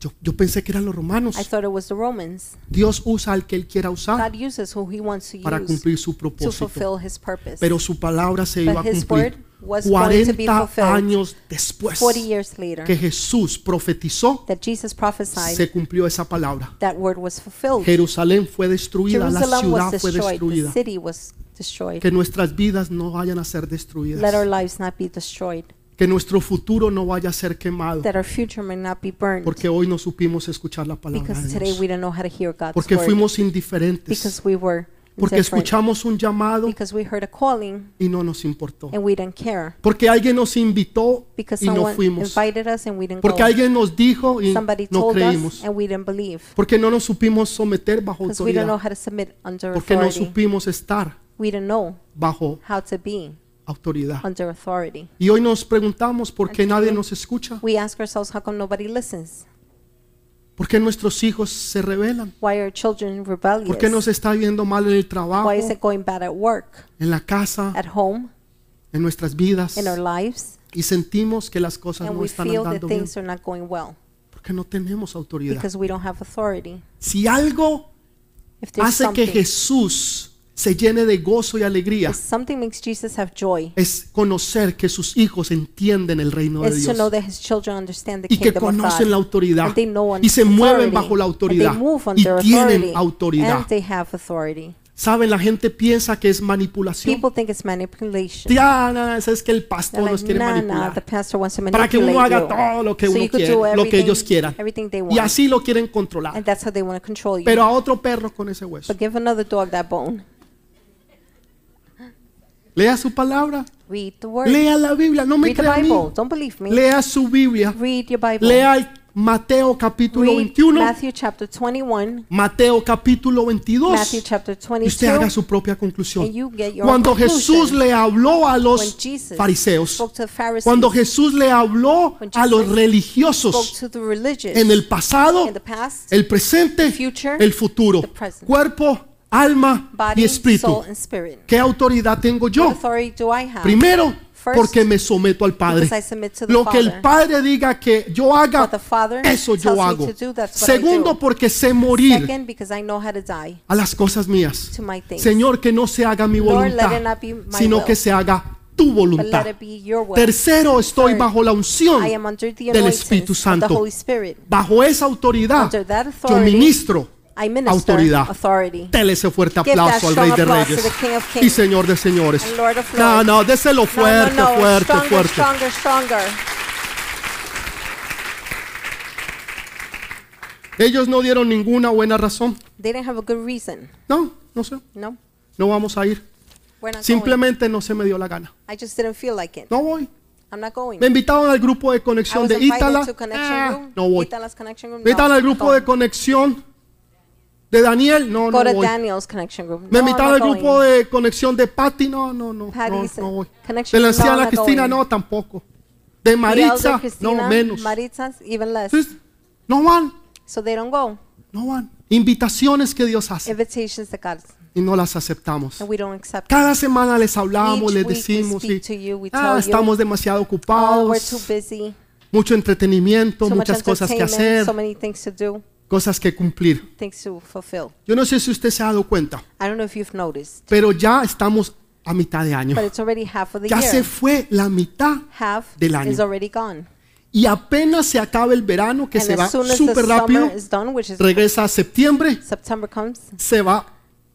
Yo, yo pensé que eran los romanos. I thought it was the Romans. Dios usa al que Él quiera usar God uses who he wants to para use cumplir su to propósito. fulfill his purpose. Pero su palabra se iba a But his word cumplir was going to be 40 fulfilled años después 40 years later que Jesús profetizó, that Jesus prophesied se cumplió esa palabra. that word was fulfilled. Jerusalén fue destruida, la Jerusalem was ciudad fue destroyed. The destruida. city was destroyed. Que nuestras vidas no vayan a ser Let destruidas. our lives not be destroyed. Que nuestro futuro no vaya a ser quemado. That our future may not be burned. Porque hoy no supimos escuchar la palabra Because de today Dios. we don't know how to hear God's Porque word. fuimos indiferentes. Because we were Porque escuchamos un llamado Because we heard a calling y no nos importó. Porque alguien nos invitó Because y no fuimos. invited us and we didn't Porque alguien nos dijo y Somebody no told creímos. us and we didn't believe. Porque no nos supimos someter bajo Because we don't know autoridad. how to submit under Porque no supimos estar We didn't know bajo how to be autoridad. under authority. Y hoy nos preguntamos por qué And nadie nos escucha. We ask ourselves, how come nobody listens? ¿Por qué nuestros hijos se rebelan? Why are children rebellious? ¿Por qué nos está yendo mal en el trabajo, Why is it going bad at work, en la casa, at home, en nuestras vidas? in our lives? Y sentimos que las cosas And no we están feel that andando bien. things are not going well Porque no tenemos autoridad. because we don't have authority. Si algo If hace que Jesús se llene de gozo y alegría, if something makes Jesus have joy, es conocer que sus hijos entienden el reino de is to know Dios that his children understand the y que kingdom of conocen la autoridad And they know y se authority, mueven bajo la and autoridad they move y under tienen authority, autoridad. And they have authority. ¿Saben? La gente piensa que es manipulación. People think it's manipulation. Ya, no, eso es que el They're pastor like, nos quiere nah, nah, the manipular. pastor wants to Para que uno haga you. todo lo que so uno you could quiere, do lo que everything, ellos quieran. everything they Y want. así lo quieren controlar. and that's how they want to control you. Pero a otro perro con ese hueso. but give another dog that bone. Lea su palabra. Read the word. Lea la Biblia. No me Read the crea a mí. Bible. Don't believe me. Lea su Biblia. Read your Bible. Lea el Mateo capítulo Read 21. Matthew chapter 21, Mateo capítulo 22. Matthew chapter Y usted haga 22, su propia conclusión. and you get your Cuando. Jesús le habló a los fariseos, cuando Jesús le habló a los religiosos spoke to the religious en el pasado, in the past, el presente, the future, el futuro, cuerpo, alma y espíritu. ¿Qué autoridad tengo yo? Primero, porque me someto al Padre. Lo que el. Padre diga que yo haga, eso yo hago. Segundo, do. porque sé morir a las cosas mías. Señor, que no se haga mi voluntad, sino que se haga tu voluntad. Tercero, estoy bajo la unción del Espíritu Santo. Bajo esa autoridad, yo ministro I minister autoridad. authority. Dele ese fuerte aplauso al Rey de Reyes to the King of y Señor de Señores. and Lord of No, Lords. no, déselo fuerte, no, no, no. fuerte, stronger, fuerte. stronger, stronger. Ellos no dieron ninguna buena razón. They didn't have a good reason. No, no sé. No, No vamos a ir. Simplemente no se me dio la gana. going. I just didn't feel like it. No voy. I'm not going. Me invitaron al grupo de conexión de Ítala. Ah, no voy. Me invitaron al grupo de going. conexión de Daniel. No, Go no to voy. Daniel's connection room. Me No, invitaron al grupo going. de conexión de Patty. No, no, no. No, no voy. connection De la no, anciana not Cristina, going. no, tampoco. De Maritza, no, menos. Maritza's, even less. Entonces, no van, So they don't go. no van. Invitaciones que Dios hace Invitations that God y no las aceptamos. and we don't accept. Cada semana les hablamos, Each les we decimos, y, to you, ah, estamos you, demasiado oh, we're too ocupados, busy. mucho entretenimiento, So much muchas cosas que hacer, so cosas que cumplir. Yo no sé si usted se ha dado cuenta, I don't know if you've noticed, pero ya estamos a mitad de año. Ya se fue la mitad del año. is already gone. y apenas se acaba el verano, que se va súper rápido, regresa a septiembre, se va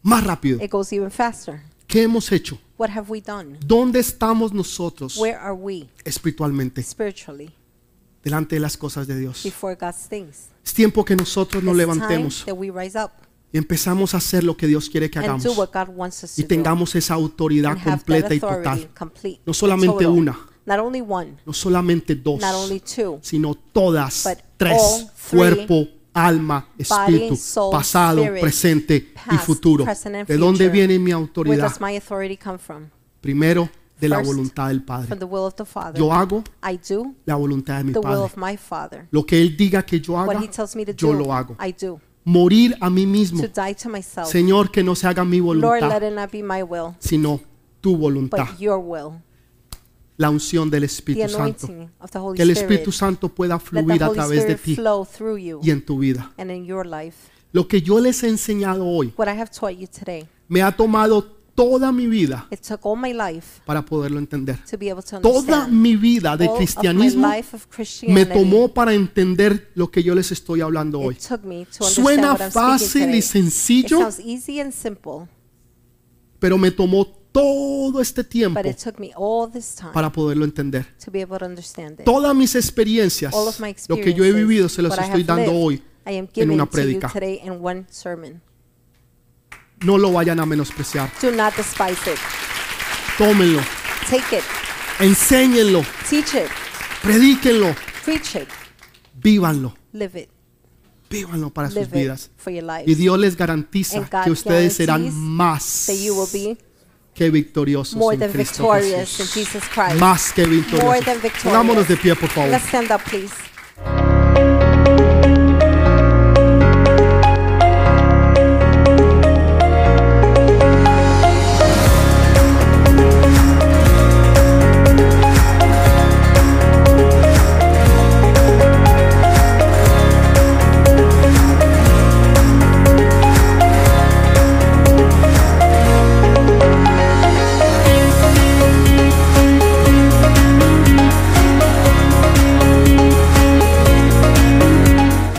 más rápido. it goes even faster. ¿Qué hemos hecho? What have we done? ¿Dónde estamos nosotros Where are we espiritualmente spiritually delante de las cosas de Dios? Es tiempo que nosotros nos levantemos y empezamos a hacer lo que Dios quiere que hagamos y tengamos esa autoridad completa y total. No solamente una, Not only one, no solamente dos, not only two, sino todas, But tres, cuerpo, alma, espíritu, pasado, presente y futuro. ¿De dónde viene mi where autoridad? does my authority come from? Primero, de la voluntad del Padre. Yo hago I do la voluntad de mi Padre. Lo que Él diga que yo What haga, He tells me to yo do, lo hago. I do. Morir a mí mismo. Señor, que no se haga mi voluntad, let it not be my will, sino tu voluntad. but your will. La unción del Espíritu Santo. Que el. Espíritu Santo pueda fluir a través de ti y en tu vida. Lo que yo les he enseñado hoy What I have taught you today, me ha tomado toda mi vida it took all my life para poderlo entender. to be able to Toda mi vida de All cristianismo of me tomó para entender lo que yo les estoy hablando hoy. Suena fácil y sencillo, pero me tomó todo este tiempo para poderlo entender. Todas mis experiencias, lo que yo he vivido, se I estoy dando hoy en una prédica. today in one sermon. No lo vayan a menospreciar. Do not despise it. Tómenlo, Take it. enséñenlo, Teach it. predíquenlo, Preach it. vívanlo, Live it. vívanlo para sus Live it vidas. for your Y lives. Dios les garantiza que ustedes serán más That you will be que victoriosos more en than Cristo victorious in Jesús. Jesus Christ. Más que More victoriosos. than victorious. Pongámonos de pie, por favor. Let's stand up, please.